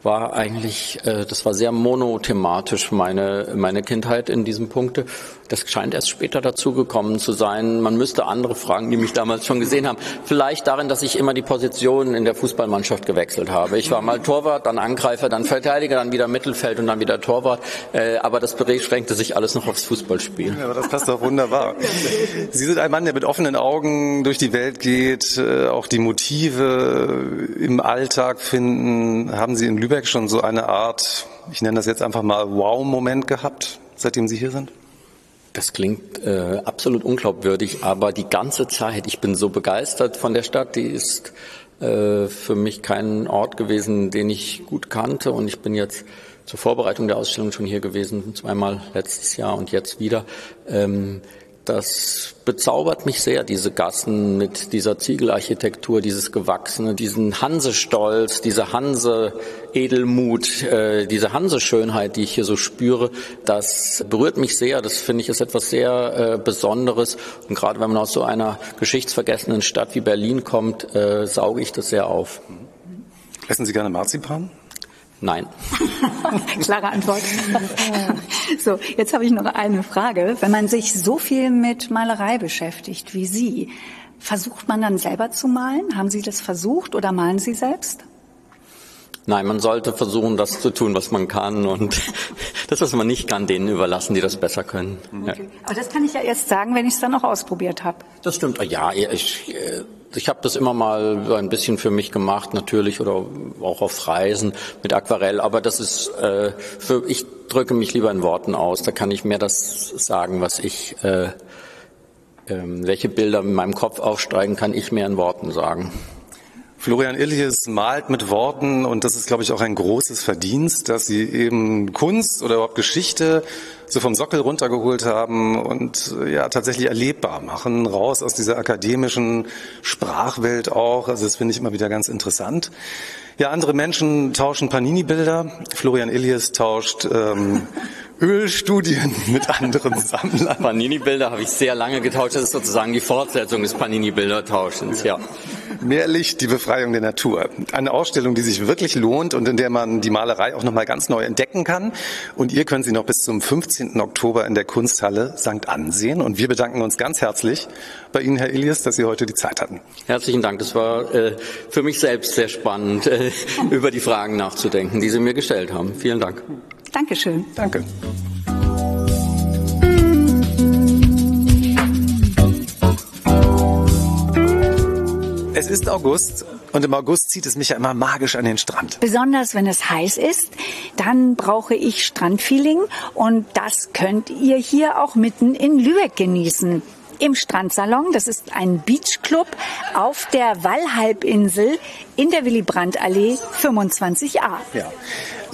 war eigentlich, äh, das war sehr monothematisch meine, meine Kindheit in diesem Punkte. Das scheint erst später dazu gekommen zu sein. Man müsste andere fragen, die mich damals schon gesehen haben. Vielleicht darin, dass ich immer die Position in der Fußballmannschaft gewechselt habe. Ich war mal Torwart, dann Angreifer, dann Verteidiger, dann wieder Mittelfeld und dann wieder Torwart. Äh, aber das beschränkte sich alles noch aufs Fußballspiel. Ja, aber das passt doch wunderbar. Sie sind ein Mann, der mit offenen Augen durch die Welt geht, äh, auch die Motive im Alltag finden. Haben Sie in Lübeck schon so eine Art, ich nenne das jetzt einfach mal Wow-Moment gehabt, seitdem Sie hier sind? Das klingt äh, absolut unglaubwürdig, aber die ganze Zeit, ich bin so begeistert von der Stadt, die ist äh, für mich kein Ort gewesen, den ich gut kannte. Und ich bin jetzt zur Vorbereitung der Ausstellung schon hier gewesen, zweimal letztes Jahr und jetzt wieder. Ähm, das bezaubert mich sehr, diese Gassen mit dieser Ziegelarchitektur, dieses Gewachsene, diesen Hansestolz, diese Hanse-Edelmut, äh, diese Hanse-Schönheit, die ich hier so spüre. Das berührt mich sehr. Das finde ich ist etwas sehr äh, Besonderes. Und gerade wenn man aus so einer geschichtsvergessenen Stadt wie Berlin kommt, äh, sauge ich das sehr auf. Essen Sie gerne Marzipan? Nein. Klare Antwort. so, jetzt habe ich noch eine Frage. Wenn man sich so viel mit Malerei beschäftigt wie Sie, versucht man dann selber zu malen? Haben Sie das versucht oder malen Sie selbst? Nein, man sollte versuchen, das zu tun, was man kann und das, was man nicht kann, denen überlassen, die das besser können. Okay. Ja. Aber das kann ich ja erst sagen, wenn ich es dann auch ausprobiert habe. Das stimmt. Ja, ich, äh, ich habe das immer mal ein bisschen für mich gemacht, natürlich, oder auch auf Reisen mit Aquarell. Aber das ist äh, für ich drücke mich lieber in Worten aus. Da kann ich mehr das sagen, was ich, äh, äh, welche Bilder in meinem Kopf aufsteigen, kann ich mehr in Worten sagen. Florian Illies malt mit Worten und das ist, glaube ich, auch ein großes Verdienst, dass Sie eben Kunst oder überhaupt Geschichte so vom Sockel runtergeholt haben und ja tatsächlich erlebbar machen, raus aus dieser akademischen Sprachwelt auch. Also das finde ich immer wieder ganz interessant. Ja, andere Menschen tauschen Panini-Bilder. Florian Illies tauscht ähm, Ölstudien mit anderen Sammlern. Panini-Bilder habe ich sehr lange getauscht. Das ist sozusagen die Fortsetzung des Panini-Bilder-Tauschens, ja. Mehr Licht, die Befreiung der Natur. Eine Ausstellung, die sich wirklich lohnt und in der man die Malerei auch nochmal ganz neu entdecken kann. Und ihr könnt sie noch bis zum 15. Oktober in der Kunsthalle St. Ansehen. Und wir bedanken uns ganz herzlich bei Ihnen, Herr Elias, dass Sie heute die Zeit hatten. Herzlichen Dank. Das war äh, für mich selbst sehr spannend, äh, über die Fragen nachzudenken, die Sie mir gestellt haben. Vielen Dank. Dankeschön. Danke. Es ist August und im August zieht es mich ja immer magisch an den Strand. Besonders wenn es heiß ist, dann brauche ich Strandfeeling und das könnt ihr hier auch mitten in Lübeck genießen im Strandsalon. Das ist ein Beachclub auf der Wallhalbinsel in der Willy Brandt Allee 25a. Ja.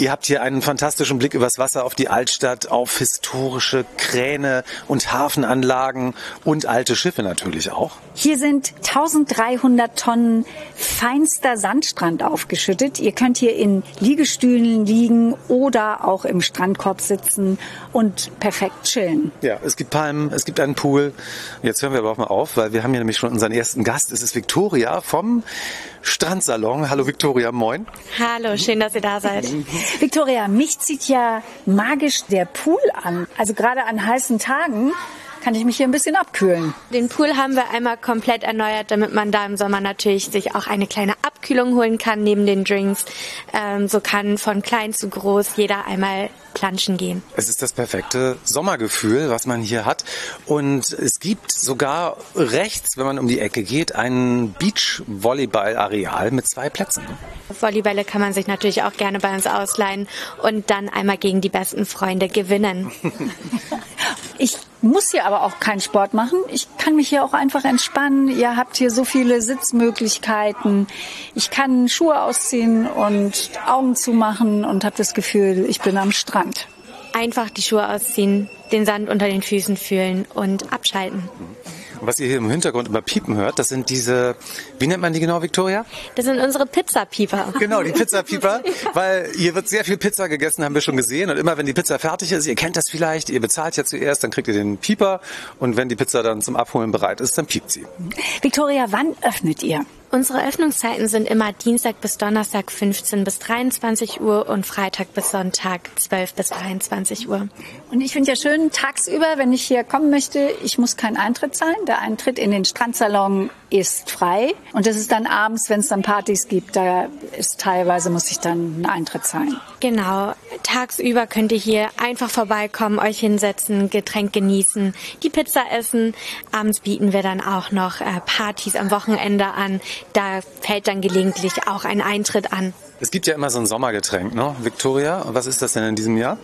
Ihr habt hier einen fantastischen Blick übers Wasser auf die Altstadt, auf historische Kräne und Hafenanlagen und alte Schiffe natürlich auch. Hier sind 1300 Tonnen feinster Sandstrand aufgeschüttet. Ihr könnt hier in Liegestühlen liegen oder auch im Strandkorb sitzen und perfekt chillen. Ja, es gibt Palmen, es gibt einen Pool. Jetzt hören wir aber auch mal auf, weil wir haben hier nämlich schon unseren ersten Gast. Es ist Victoria vom Strandsalon. Hallo Victoria, moin. Hallo, schön, dass ihr da seid. Victoria, mich zieht ja magisch der Pool an. Also gerade an heißen Tagen kann ich mich hier ein bisschen abkühlen. Den Pool haben wir einmal komplett erneuert, damit man da im Sommer natürlich sich auch eine kleine Abkühlung holen kann neben den Drinks. Ähm, so kann von klein zu groß jeder einmal planschen gehen. Es ist das perfekte Sommergefühl, was man hier hat. Und es gibt sogar rechts, wenn man um die Ecke geht, ein Beach-Volleyball-Areal mit zwei Plätzen. Volleybälle kann man sich natürlich auch gerne bei uns ausleihen und dann einmal gegen die besten Freunde gewinnen. Ich muss hier aber auch keinen Sport machen. Ich kann mich hier auch einfach entspannen. Ihr habt hier so viele Sitzmöglichkeiten. Ich kann Schuhe ausziehen und Augen zumachen und habe das Gefühl, ich bin am Strand. Einfach die Schuhe ausziehen, den Sand unter den Füßen fühlen und abschalten. Was ihr hier im Hintergrund immer piepen hört, das sind diese, wie nennt man die genau, Victoria? Das sind unsere Pizzapieper. Genau, die Pizzapieper, weil hier wird sehr viel Pizza gegessen, haben wir schon gesehen. Und immer wenn die Pizza fertig ist, ihr kennt das vielleicht, ihr bezahlt ja zuerst, dann kriegt ihr den Pieper. Und wenn die Pizza dann zum Abholen bereit ist, dann piept sie. Victoria, wann öffnet ihr? Unsere Öffnungszeiten sind immer Dienstag bis Donnerstag 15 bis 23 Uhr und Freitag bis Sonntag 12 bis 23 Uhr. Und ich finde ja schön, tagsüber, wenn ich hier kommen möchte, ich muss keinen Eintritt zahlen. Der Eintritt in den Strandsalon ist frei. Und das ist dann abends, wenn es dann Partys gibt, da ist teilweise, muss ich dann einen Eintritt zahlen. Genau. Tagsüber könnt ihr hier einfach vorbeikommen, euch hinsetzen, Getränk genießen, die Pizza essen. Abends bieten wir dann auch noch äh, Partys am Wochenende an da fällt dann gelegentlich auch ein Eintritt an. Es gibt ja immer so ein Sommergetränk, ne, Victoria? Was ist das denn in diesem Jahr?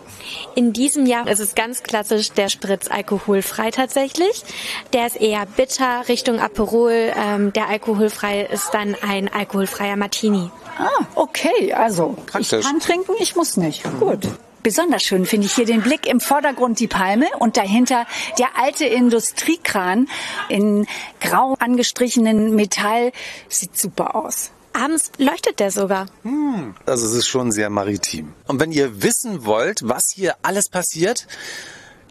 In diesem Jahr ist es ganz klassisch der Spritz alkoholfrei tatsächlich. Der ist eher bitter Richtung Aperol. Ähm, der alkoholfrei ist dann ein alkoholfreier Martini. Ah, okay, also Praktisch. ich kann trinken, ich muss nicht. Gut. Besonders schön finde ich hier den Blick im Vordergrund die Palme und dahinter der alte Industriekran in grau angestrichenen Metall. Sieht super aus. Abends leuchtet der sogar. Also es ist schon sehr maritim. Und wenn ihr wissen wollt, was hier alles passiert,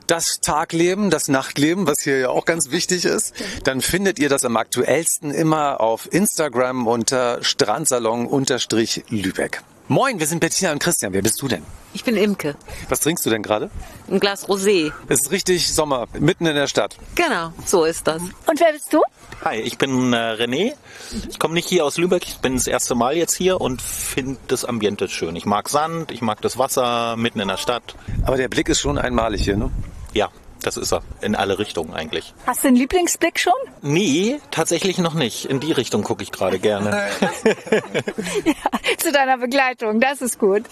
das Tagleben, das Nachtleben, was hier ja auch ganz wichtig ist, dann findet ihr das am aktuellsten immer auf Instagram unter Strandsalon-Lübeck. Moin, wir sind Bettina und Christian. Wer bist du denn? Ich bin Imke. Was trinkst du denn gerade? Ein Glas Rosé. Es ist richtig Sommer, mitten in der Stadt. Genau, so ist das. Und wer bist du? Hi, ich bin äh, René. Ich komme nicht hier aus Lübeck, ich bin das erste Mal jetzt hier und finde das Ambiente schön. Ich mag Sand, ich mag das Wasser mitten in der Stadt. Aber der Blick ist schon einmalig hier, ne? Ja, das ist er. In alle Richtungen eigentlich. Hast du einen Lieblingsblick schon? Nee, tatsächlich noch nicht. In die Richtung gucke ich gerade gerne. Zu deiner Begleitung, das ist gut.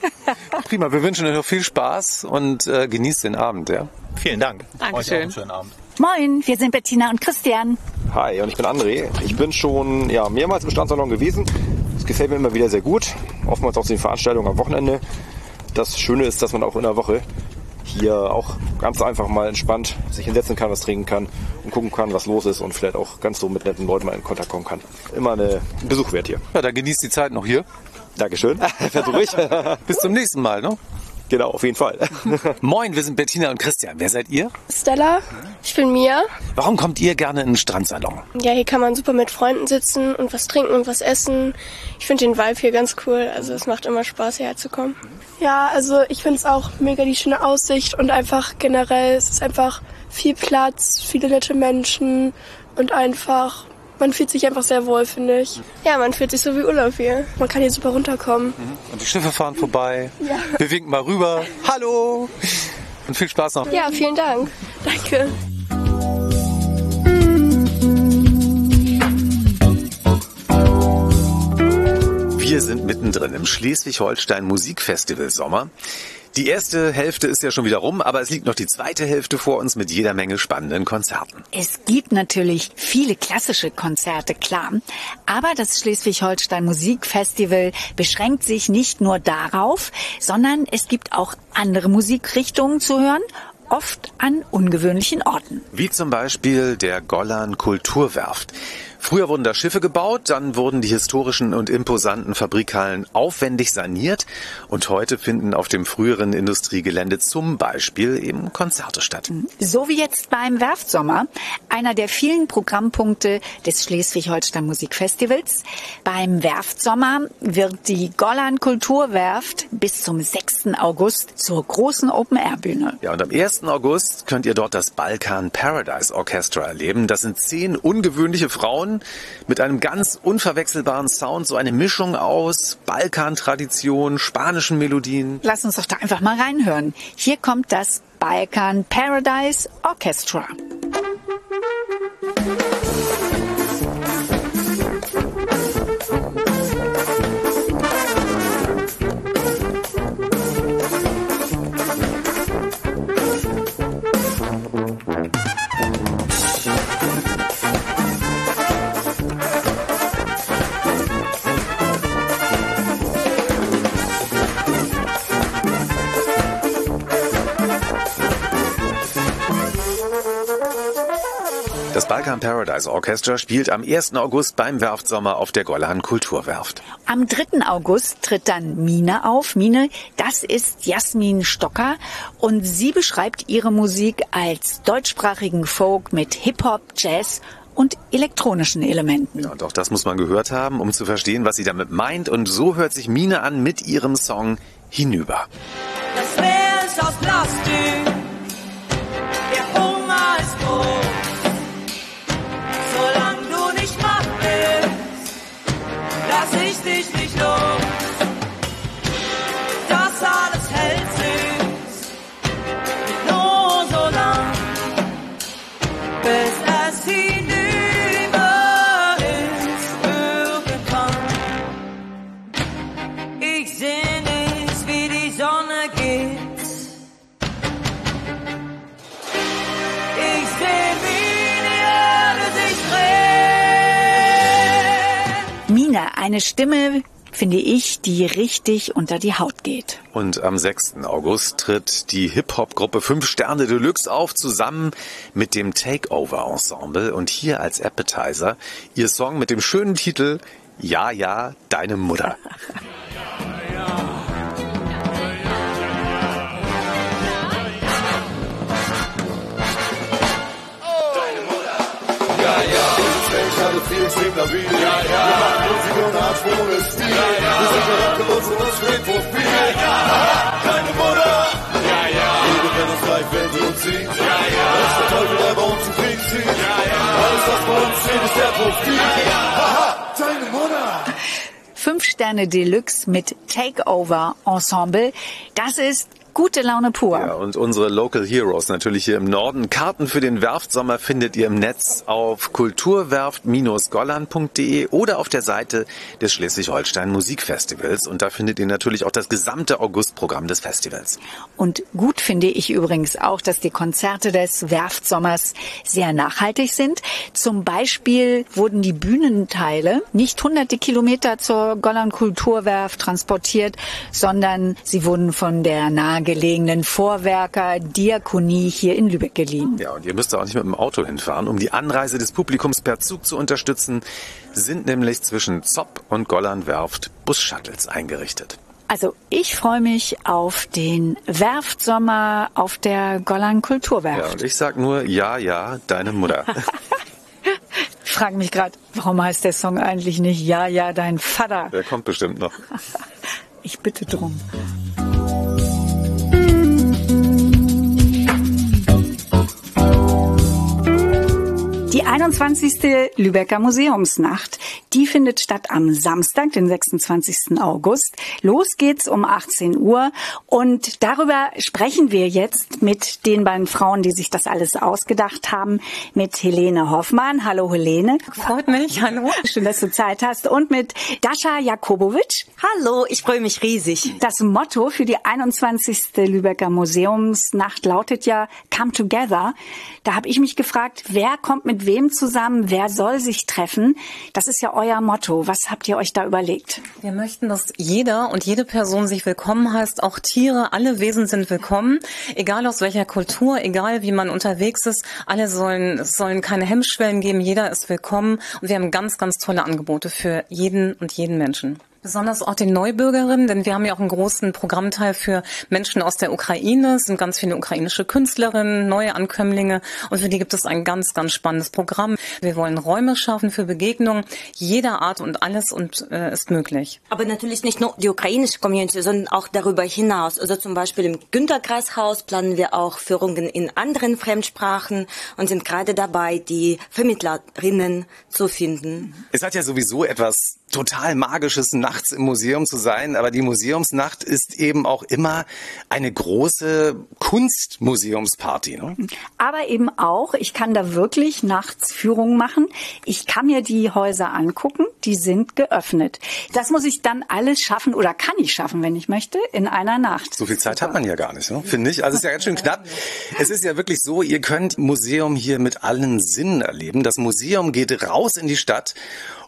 Prima, wir wünschen euch noch viel Spaß und äh, genießt den Abend, ja? Vielen Dank. Euch auch Dankeschön. einen schönen Abend. Moin, wir sind Bettina und Christian. Hi, und ich bin André. Ich bin schon ja, mehrmals im Strandsalon gewesen. Es gefällt mir immer wieder sehr gut. Oftmals auch zu den Veranstaltungen am Wochenende. Das Schöne ist, dass man auch in der Woche hier auch ganz einfach mal entspannt sich hinsetzen kann, was trinken kann und gucken kann, was los ist und vielleicht auch ganz so mit netten Leuten mal in Kontakt kommen kann. Immer eine ein Besuch wert hier. Ja, dann genießt die Zeit noch hier. Dankeschön. Versuche ich. Bis zum nächsten Mal, ne? Genau, auf jeden Fall. Moin, wir sind Bettina und Christian. Wer seid ihr? Stella, ich bin Mia. Warum kommt ihr gerne in den Strandsalon? Ja, hier kann man super mit Freunden sitzen und was trinken und was essen. Ich finde den Vibe hier ganz cool. Also es macht immer Spaß, hierher zu kommen. Ja, also ich finde es auch mega die schöne Aussicht und einfach generell, es ist einfach viel Platz, viele nette Menschen und einfach, man fühlt sich einfach sehr wohl, finde ich. Ja, man fühlt sich so wie Urlaub hier. Man kann hier super runterkommen. Und die Schiffe fahren vorbei. Wir winken mal rüber. Hallo! Und viel Spaß noch. Ja, vielen Dank. Danke. Wir sind mittendrin im Schleswig-Holstein Musikfestival Sommer. Die erste Hälfte ist ja schon wieder rum, aber es liegt noch die zweite Hälfte vor uns mit jeder Menge spannenden Konzerten. Es gibt natürlich viele klassische Konzerte, klar. Aber das Schleswig-Holstein Musikfestival beschränkt sich nicht nur darauf, sondern es gibt auch andere Musikrichtungen zu hören, oft an ungewöhnlichen Orten. Wie zum Beispiel der Gollan Kulturwerft. Früher wurden da Schiffe gebaut, dann wurden die historischen und imposanten Fabrikhallen aufwendig saniert und heute finden auf dem früheren Industriegelände zum Beispiel eben Konzerte statt. So wie jetzt beim Werftsommer, einer der vielen Programmpunkte des Schleswig-Holstein Musikfestivals. Beim Werftsommer wird die Gollan Kulturwerft bis zum 6. August zur großen Open-Air-Bühne. Ja, und am 1. August könnt ihr dort das Balkan Paradise Orchestra erleben. Das sind zehn ungewöhnliche Frauen mit einem ganz unverwechselbaren Sound, so eine Mischung aus Balkan-Tradition, spanischen Melodien. Lass uns doch da einfach mal reinhören. Hier kommt das Balkan Paradise Orchestra. Das Balkan Paradise Orchestra spielt am 1. August beim Werftsommer auf der Gollan Kulturwerft. Am 3. August tritt dann Mine auf. Mine, das ist Jasmin Stocker und sie beschreibt ihre Musik als deutschsprachigen Folk mit Hip-Hop, Jazz und elektronischen Elementen. Ja, und auch das muss man gehört haben, um zu verstehen, was sie damit meint. Und so hört sich Mine an mit ihrem Song Hinüber. Das Meer ist aus Plastik, lass ich dich nicht los. Eine Stimme, finde ich, die richtig unter die Haut geht. Und am 6. August tritt die Hip-Hop-Gruppe 5 Sterne Deluxe auf, zusammen mit dem Takeover Ensemble. Und hier als Appetizer ihr Song mit dem schönen Titel Ja, ja, deine Mutter. Ja, ja, ich habe viel stabil. Ja, ja, Art ohne. Ja, ja, wir sind uns und uns steht Profil. Ja, ja, deine Mutter. Ja, ja, jede kann uns gleich, wenn sie uns sieht. Ja, ja, dass der Teufel der bei uns im Krieg zieht. Ja, ja, alles was bei uns steht, ist der Profil. Ja, ja, haha, deine Mutter. Fünf Sterne Deluxe mit Takeover Ensemble. Das ist gute Laune pur. Ja, und unsere Local Heroes natürlich hier im Norden. Karten für den Werftsommer findet ihr im Netz auf kulturwerft-golland.de oder auf der Seite des Schleswig-Holstein Musikfestivals. Und da findet ihr natürlich auch das gesamte Augustprogramm des Festivals. Und gut finde ich übrigens auch, dass die Konzerte des Werftsommers sehr nachhaltig sind. Zum Beispiel wurden die Bühnenteile nicht hunderte Kilometer zur Golland Kulturwerft transportiert, sondern sie wurden von der nahegelegenen Vorwerker Diakonie hier in Lübeck geliehen. Ja, und ihr müsst auch nicht mit dem Auto hinfahren. Um die Anreise des Publikums per Zug zu unterstützen, sind nämlich zwischen Zopp und Gollandwerft Busshuttles eingerichtet. Also ich freue mich auf den Werftsommer auf der Golland Kulturwerft. Ja, und ich sag nur, ja, ja, deine Mutter. Ich frage mich gerade, warum heißt der Song eigentlich nicht Ja, ja, dein Vater? Der kommt bestimmt noch. Ich bitte drum. Die 21. Lübecker Museumsnacht, die findet statt am Samstag, den 26. August. Los geht's um 18 Uhr und darüber sprechen wir jetzt mit den beiden Frauen, die sich das alles ausgedacht haben, mit Helene Hoffmann. Hallo Helene. Freut mich, hallo. Schön, dass du Zeit hast. Und mit Dascha Jakobowitsch. Hallo, ich freue mich riesig. Das Motto für die 21. Lübecker Museumsnacht lautet ja Come Together. Da habe ich mich gefragt, wer kommt mit wem zusammen, wer soll sich treffen? Das ist ja euer Motto. Was habt ihr euch da überlegt? Wir möchten, dass jeder und jede Person sich willkommen heißt. Auch Tiere, alle Wesen sind willkommen. Egal aus welcher Kultur, egal wie man unterwegs ist. Alle sollen, es sollen keine Hemmschwellen geben. Jeder ist willkommen. Und wir haben ganz, ganz tolle Angebote für jeden und jeden Menschen. Besonders auch den Neubürgerinnen, denn wir haben ja auch einen großen Programmteil für Menschen aus der Ukraine. Es sind ganz viele ukrainische Künstlerinnen, neue Ankömmlinge und für die gibt es ein ganz, ganz spannendes Programm. Wir wollen Räume schaffen für Begegnungen jeder Art und alles und äh, ist möglich. Aber natürlich nicht nur die ukrainische Community, sondern auch darüber hinaus. Also zum Beispiel im Günterkreishaus planen wir auch Führungen in anderen Fremdsprachen und sind gerade dabei, die Vermittlerinnen zu finden. Es hat ja sowieso etwas total magisches, nachts im Museum zu sein, aber die Museumsnacht ist eben auch immer eine große Kunstmuseumsparty. Ne? Aber eben auch, ich kann da wirklich nachts Führungen machen. Ich kann mir die Häuser angucken, die sind geöffnet. Das muss ich dann alles schaffen oder kann ich schaffen, wenn ich möchte, in einer Nacht. So viel Zeit hat man ja gar nicht, ne? finde ich. Also es ist ja ganz schön knapp. Es ist ja wirklich so, ihr könnt Museum hier mit allen Sinnen erleben. Das Museum geht raus in die Stadt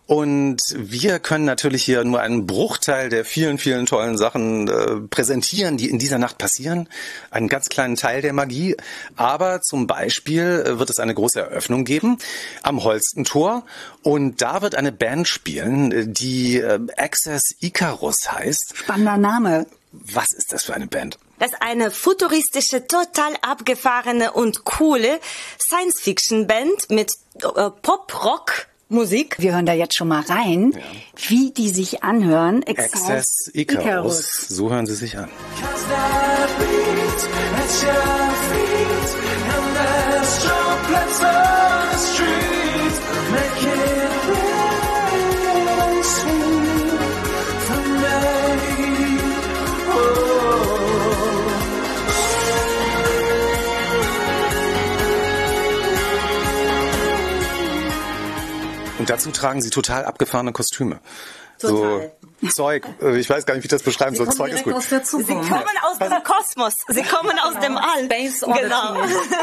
und wir können natürlich hier nur einen Bruchteil der vielen, vielen tollen Sachen äh, präsentieren, die in dieser Nacht passieren. Einen ganz kleinen Teil der Magie. Aber zum Beispiel äh, wird es eine große Eröffnung geben am Holstentor. Und da wird eine Band spielen, äh, die äh, Access Icarus heißt. Spannender Name. Was ist das für eine Band? Das ist eine futuristische, total abgefahrene und coole Science-Fiction-Band mit äh, Pop-Rock. Musik. Wir hören da jetzt schon mal rein, ja. wie die sich anhören. Access Icarus. Icarus. So hören sie sich an. Und dazu tragen sie total abgefahrene Kostüme. Total. So Zeug. Äh, Ich weiß gar nicht, wie ich das beschreiben soll. Zeug ist gut. Sie kommen aus dem Kosmos. Sie kommen aus dem All. Space genau.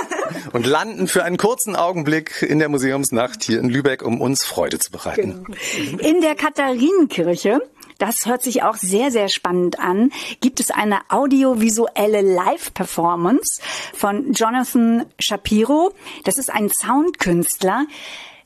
Und landen für einen kurzen Augenblick in der Museumsnacht hier in Lübeck, um uns Freude zu bereiten. In der Katharinenkirche, das hört sich auch sehr, sehr spannend an, gibt es eine audiovisuelle Live-Performance von Jonathan Shapiro. Das ist ein Soundkünstler.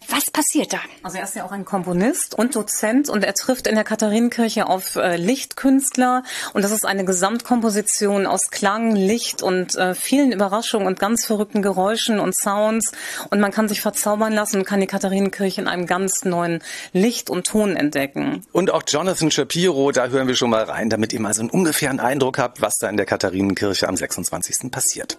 Was passiert da? Also er ist ja auch ein Komponist und Dozent und er trifft in der Katharinenkirche auf äh, Lichtkünstler und das ist eine Gesamtkomposition aus Klang, Licht und äh, vielen Überraschungen und ganz verrückten Geräuschen und Sounds und man kann sich verzaubern lassen und kann die Katharinenkirche in einem ganz neuen Licht und Ton entdecken. Und auch Jonathan Shapiro, da hören wir schon mal rein, damit ihr mal so einen ungefähren Eindruck habt, was da in der Katharinenkirche am 26. passiert.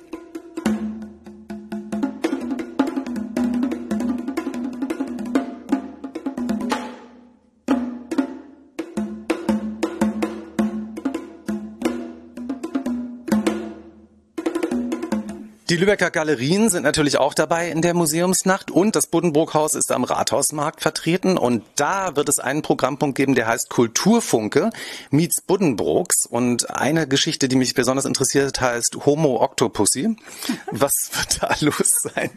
Die Lübecker Galerien sind natürlich auch dabei in der Museumsnacht und das Buddenbrook-Haus ist am Rathausmarkt vertreten und da wird es einen Programmpunkt geben, der heißt Kulturfunke meets Buddenbrooks und eine Geschichte, die mich besonders interessiert, heißt Homo Octopussy. Was wird da los sein?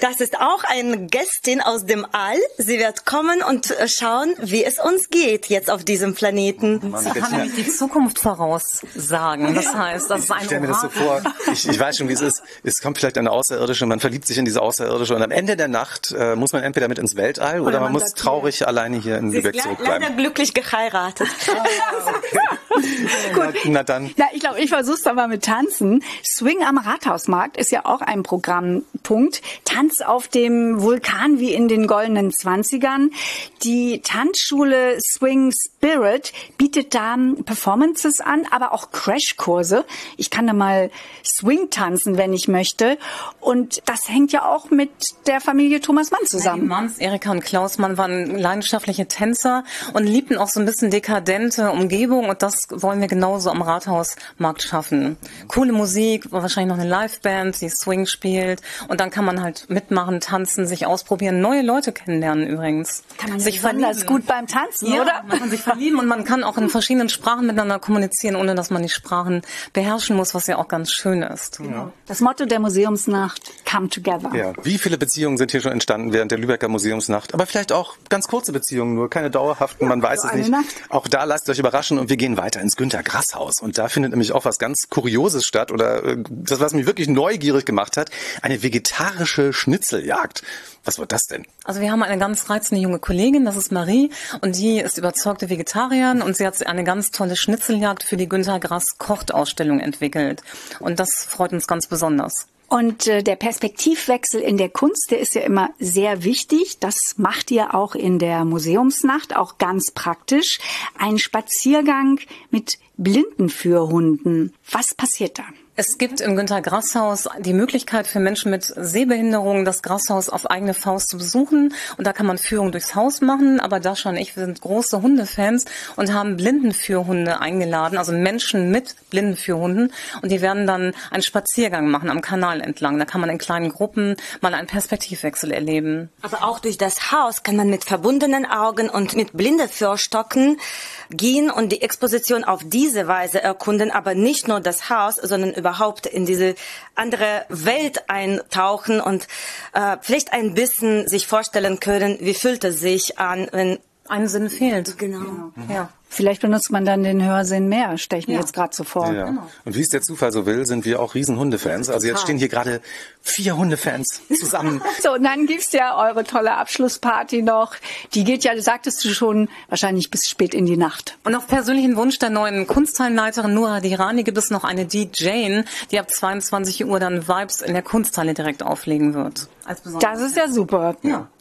Das ist auch eine Gästin aus dem All. Sie wird kommen und schauen, wie es uns geht jetzt auf diesem Planeten. Sie kann nämlich die Zukunft voraussagen. Das heißt, das ist ein Ich stelle mir das so vor, ich, ich weiß schon, wie es ist. Es kommt vielleicht eine Außerirdische, man verliebt sich in diese Außerirdische und am Ende der Nacht äh, muss man entweder mit ins Weltall oder, Oder man man muss traurig alleine hier in Sie Lübeck le zurückbleiben. leider glücklich geheiratet. Na, na dann. Na, ich glaube, ich versuch's doch mal mit Tanzen. Swing am Rathausmarkt ist ja auch ein Programmpunkt. Tanz auf dem Vulkan wie in den goldenen Zwanzigern. Die Tanzschule Swing Spirit bietet da Performances an, aber auch Crashkurse. Ich kann da mal Swing tanzen, wenn ich möchte. Und das hängt ja auch mit der Familie Thomas Mann Die zusammen. Manns, Erika und Klaus Mann waren leidenschaftliche Tänzer und liebten auch so ein bisschen dekadente Umgebung und das wollen wir genauso am Rathausmarkt schaffen. Coole Musik, wahrscheinlich noch eine Liveband, die Swing spielt und dann kann man halt mitmachen, tanzen, sich ausprobieren, neue Leute kennenlernen übrigens. Kann man sich sich besonders gut beim Tanzen, ja, oder? Man kann sich verlieben und man kann auch in verschiedenen Sprachen miteinander kommunizieren, ohne dass man die Sprachen beherrschen muss, was ja auch ganz schön ist. Das Motto der Museumsnacht, Come Together. Ja, wie viele Beziehungen sind hier schon entstanden während der Lübecker Museumsnacht? Aber vielleicht auch ganz kurze Beziehungen, nur keine dauerhaften, man weiß so es nicht. Nacht. Auch da lasst euch überraschen und wir gehen weiter ins Günter Grass Haus. Und da findet nämlich auch was ganz Kurioses statt oder äh, das, was mich wirklich neugierig gemacht hat, eine vegetarische Schnitzeljagd. Was wird das denn? Also wir haben eine ganz reizende junge Kollegin, das ist Marie, und die ist überzeugte Vegetarierin und sie hat eine ganz tolle Schnitzeljagd für die Günter Grass Kochtausstellung entwickelt. Und das freut uns ganz besonders. Und äh, der Perspektivwechsel in der Kunst, der ist ja immer sehr wichtig. Das macht ihr auch in der Museumsnacht, auch ganz praktisch. Ein Spaziergang mit Blindenführhunden. Was passiert da? Es gibt im Günter Grasshaus die Möglichkeit für Menschen mit Sehbehinderungen, das Grasshaus auf eigene Faust zu besuchen. Und da kann man Führung durchs Haus machen. Aber Dascha und ich, sind große Hundefans und haben Blindenführhunde eingeladen, also Menschen mit Blindenführhunden. Und die werden dann einen Spaziergang machen am Kanal entlang. Da kann man in kleinen Gruppen mal einen Perspektivwechsel erleben. Aber auch durch das Haus kann man mit verbundenen Augen und mit Blindeführstocken gehen und die Exposition auf diese Weise erkunden, aber nicht nur das Haus, sondern überhaupt in diese andere Welt eintauchen und äh, vielleicht ein bisschen sich vorstellen können, wie fühlt es sich an, wenn ein Sinn fehlt. Genau. Ja. Vielleicht benutzt man dann den Hörsinn mehr, stelle ich mir Ja. jetzt gerade so vor. Ja. Und wie es der Zufall so will, sind wir auch riesen Hundefans. Also jetzt stehen hier gerade vier Hundefans zusammen. So, und dann gibt's ja eure tolle Abschlussparty noch. Die geht ja, sagtest du schon, wahrscheinlich bis spät in die Nacht. Und auf persönlichen Wunsch der neuen Kunsthallenleiterin Nura Dirani gibt es noch eine DJ, die ab 22 Uhr dann Vibes in der Kunsthalle direkt auflegen wird. Als Das ist ja super.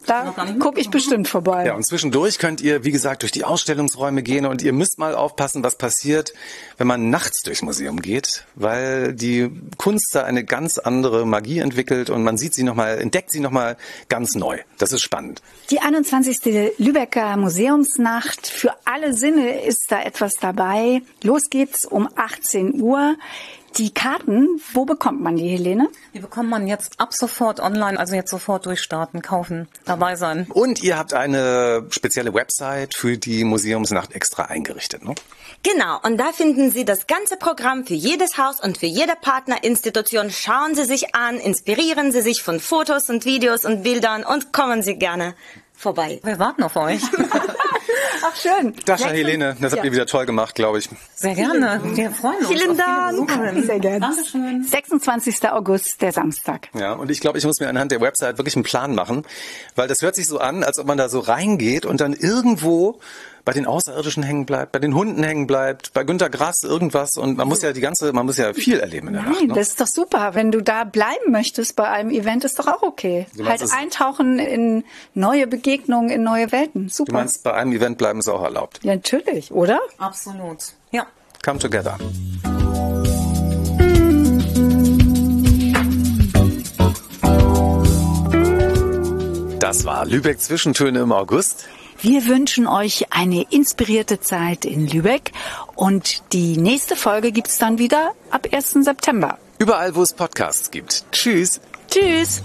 Da gucke ich bestimmt vorbei. Ja, und zwischendurch könnt ihr, wie gesagt, durch die Ausstellungsräume gehen und ihr müsst mal aufpassen, was passiert, wenn man nachts durchs Museum geht, weil die Kunst da eine ganz andere Magie entwickelt und man sieht sie nochmal, entdeckt sie nochmal ganz neu. Das ist spannend. Die 21. Lübecker Museumsnacht. Für alle Sinne ist da etwas dabei. Los geht's um 18 Uhr. Die Karten, wo bekommt man die, Helene? Die bekommt man jetzt ab sofort online, also jetzt sofort durchstarten, kaufen, dabei sein. Und ihr habt eine spezielle Website für die Museumsnacht extra eingerichtet, ne? Genau, und da finden Sie das ganze Programm für jedes Haus und für jede Partnerinstitution. Schauen Sie sich an, inspirieren Sie sich von Fotos und Videos und Bildern und kommen Sie gerne vorbei. Wir warten auf euch. Ach, schön. Dascha, Helene, das habt ihr wieder toll gemacht, glaube ich. Sehr gerne. Wir freuen uns. Vielen Dank. Sehr gerne. Dankeschön. 26. August, der Samstag. Ja, und ich glaube, ich muss mir anhand der Website wirklich einen Plan machen, weil das hört sich so an, als ob man da so reingeht und dann irgendwo bei den Außerirdischen hängen bleibt, bei den Hunden hängen bleibt, bei Günter Grass irgendwas und man muss ja die ganze, man muss ja viel erleben in der Nacht. Nein, Ne? das ist doch super. Wenn du da bleiben möchtest bei einem Event, ist doch auch okay. Du meinst, Halt eintauchen in neue Begegnungen, in neue Welten. Du Super. meinst, bei einem Event bleiben ist auch erlaubt. ja, natürlich, oder? Absolut. Ja. Come together. Das war Lübeck Zwischentöne im August. Wir wünschen euch eine inspirierte Zeit in Lübeck und die nächste Folge gibt's dann wieder ab 1. September. Überall, wo es Podcasts gibt. Tschüss. Tschüss.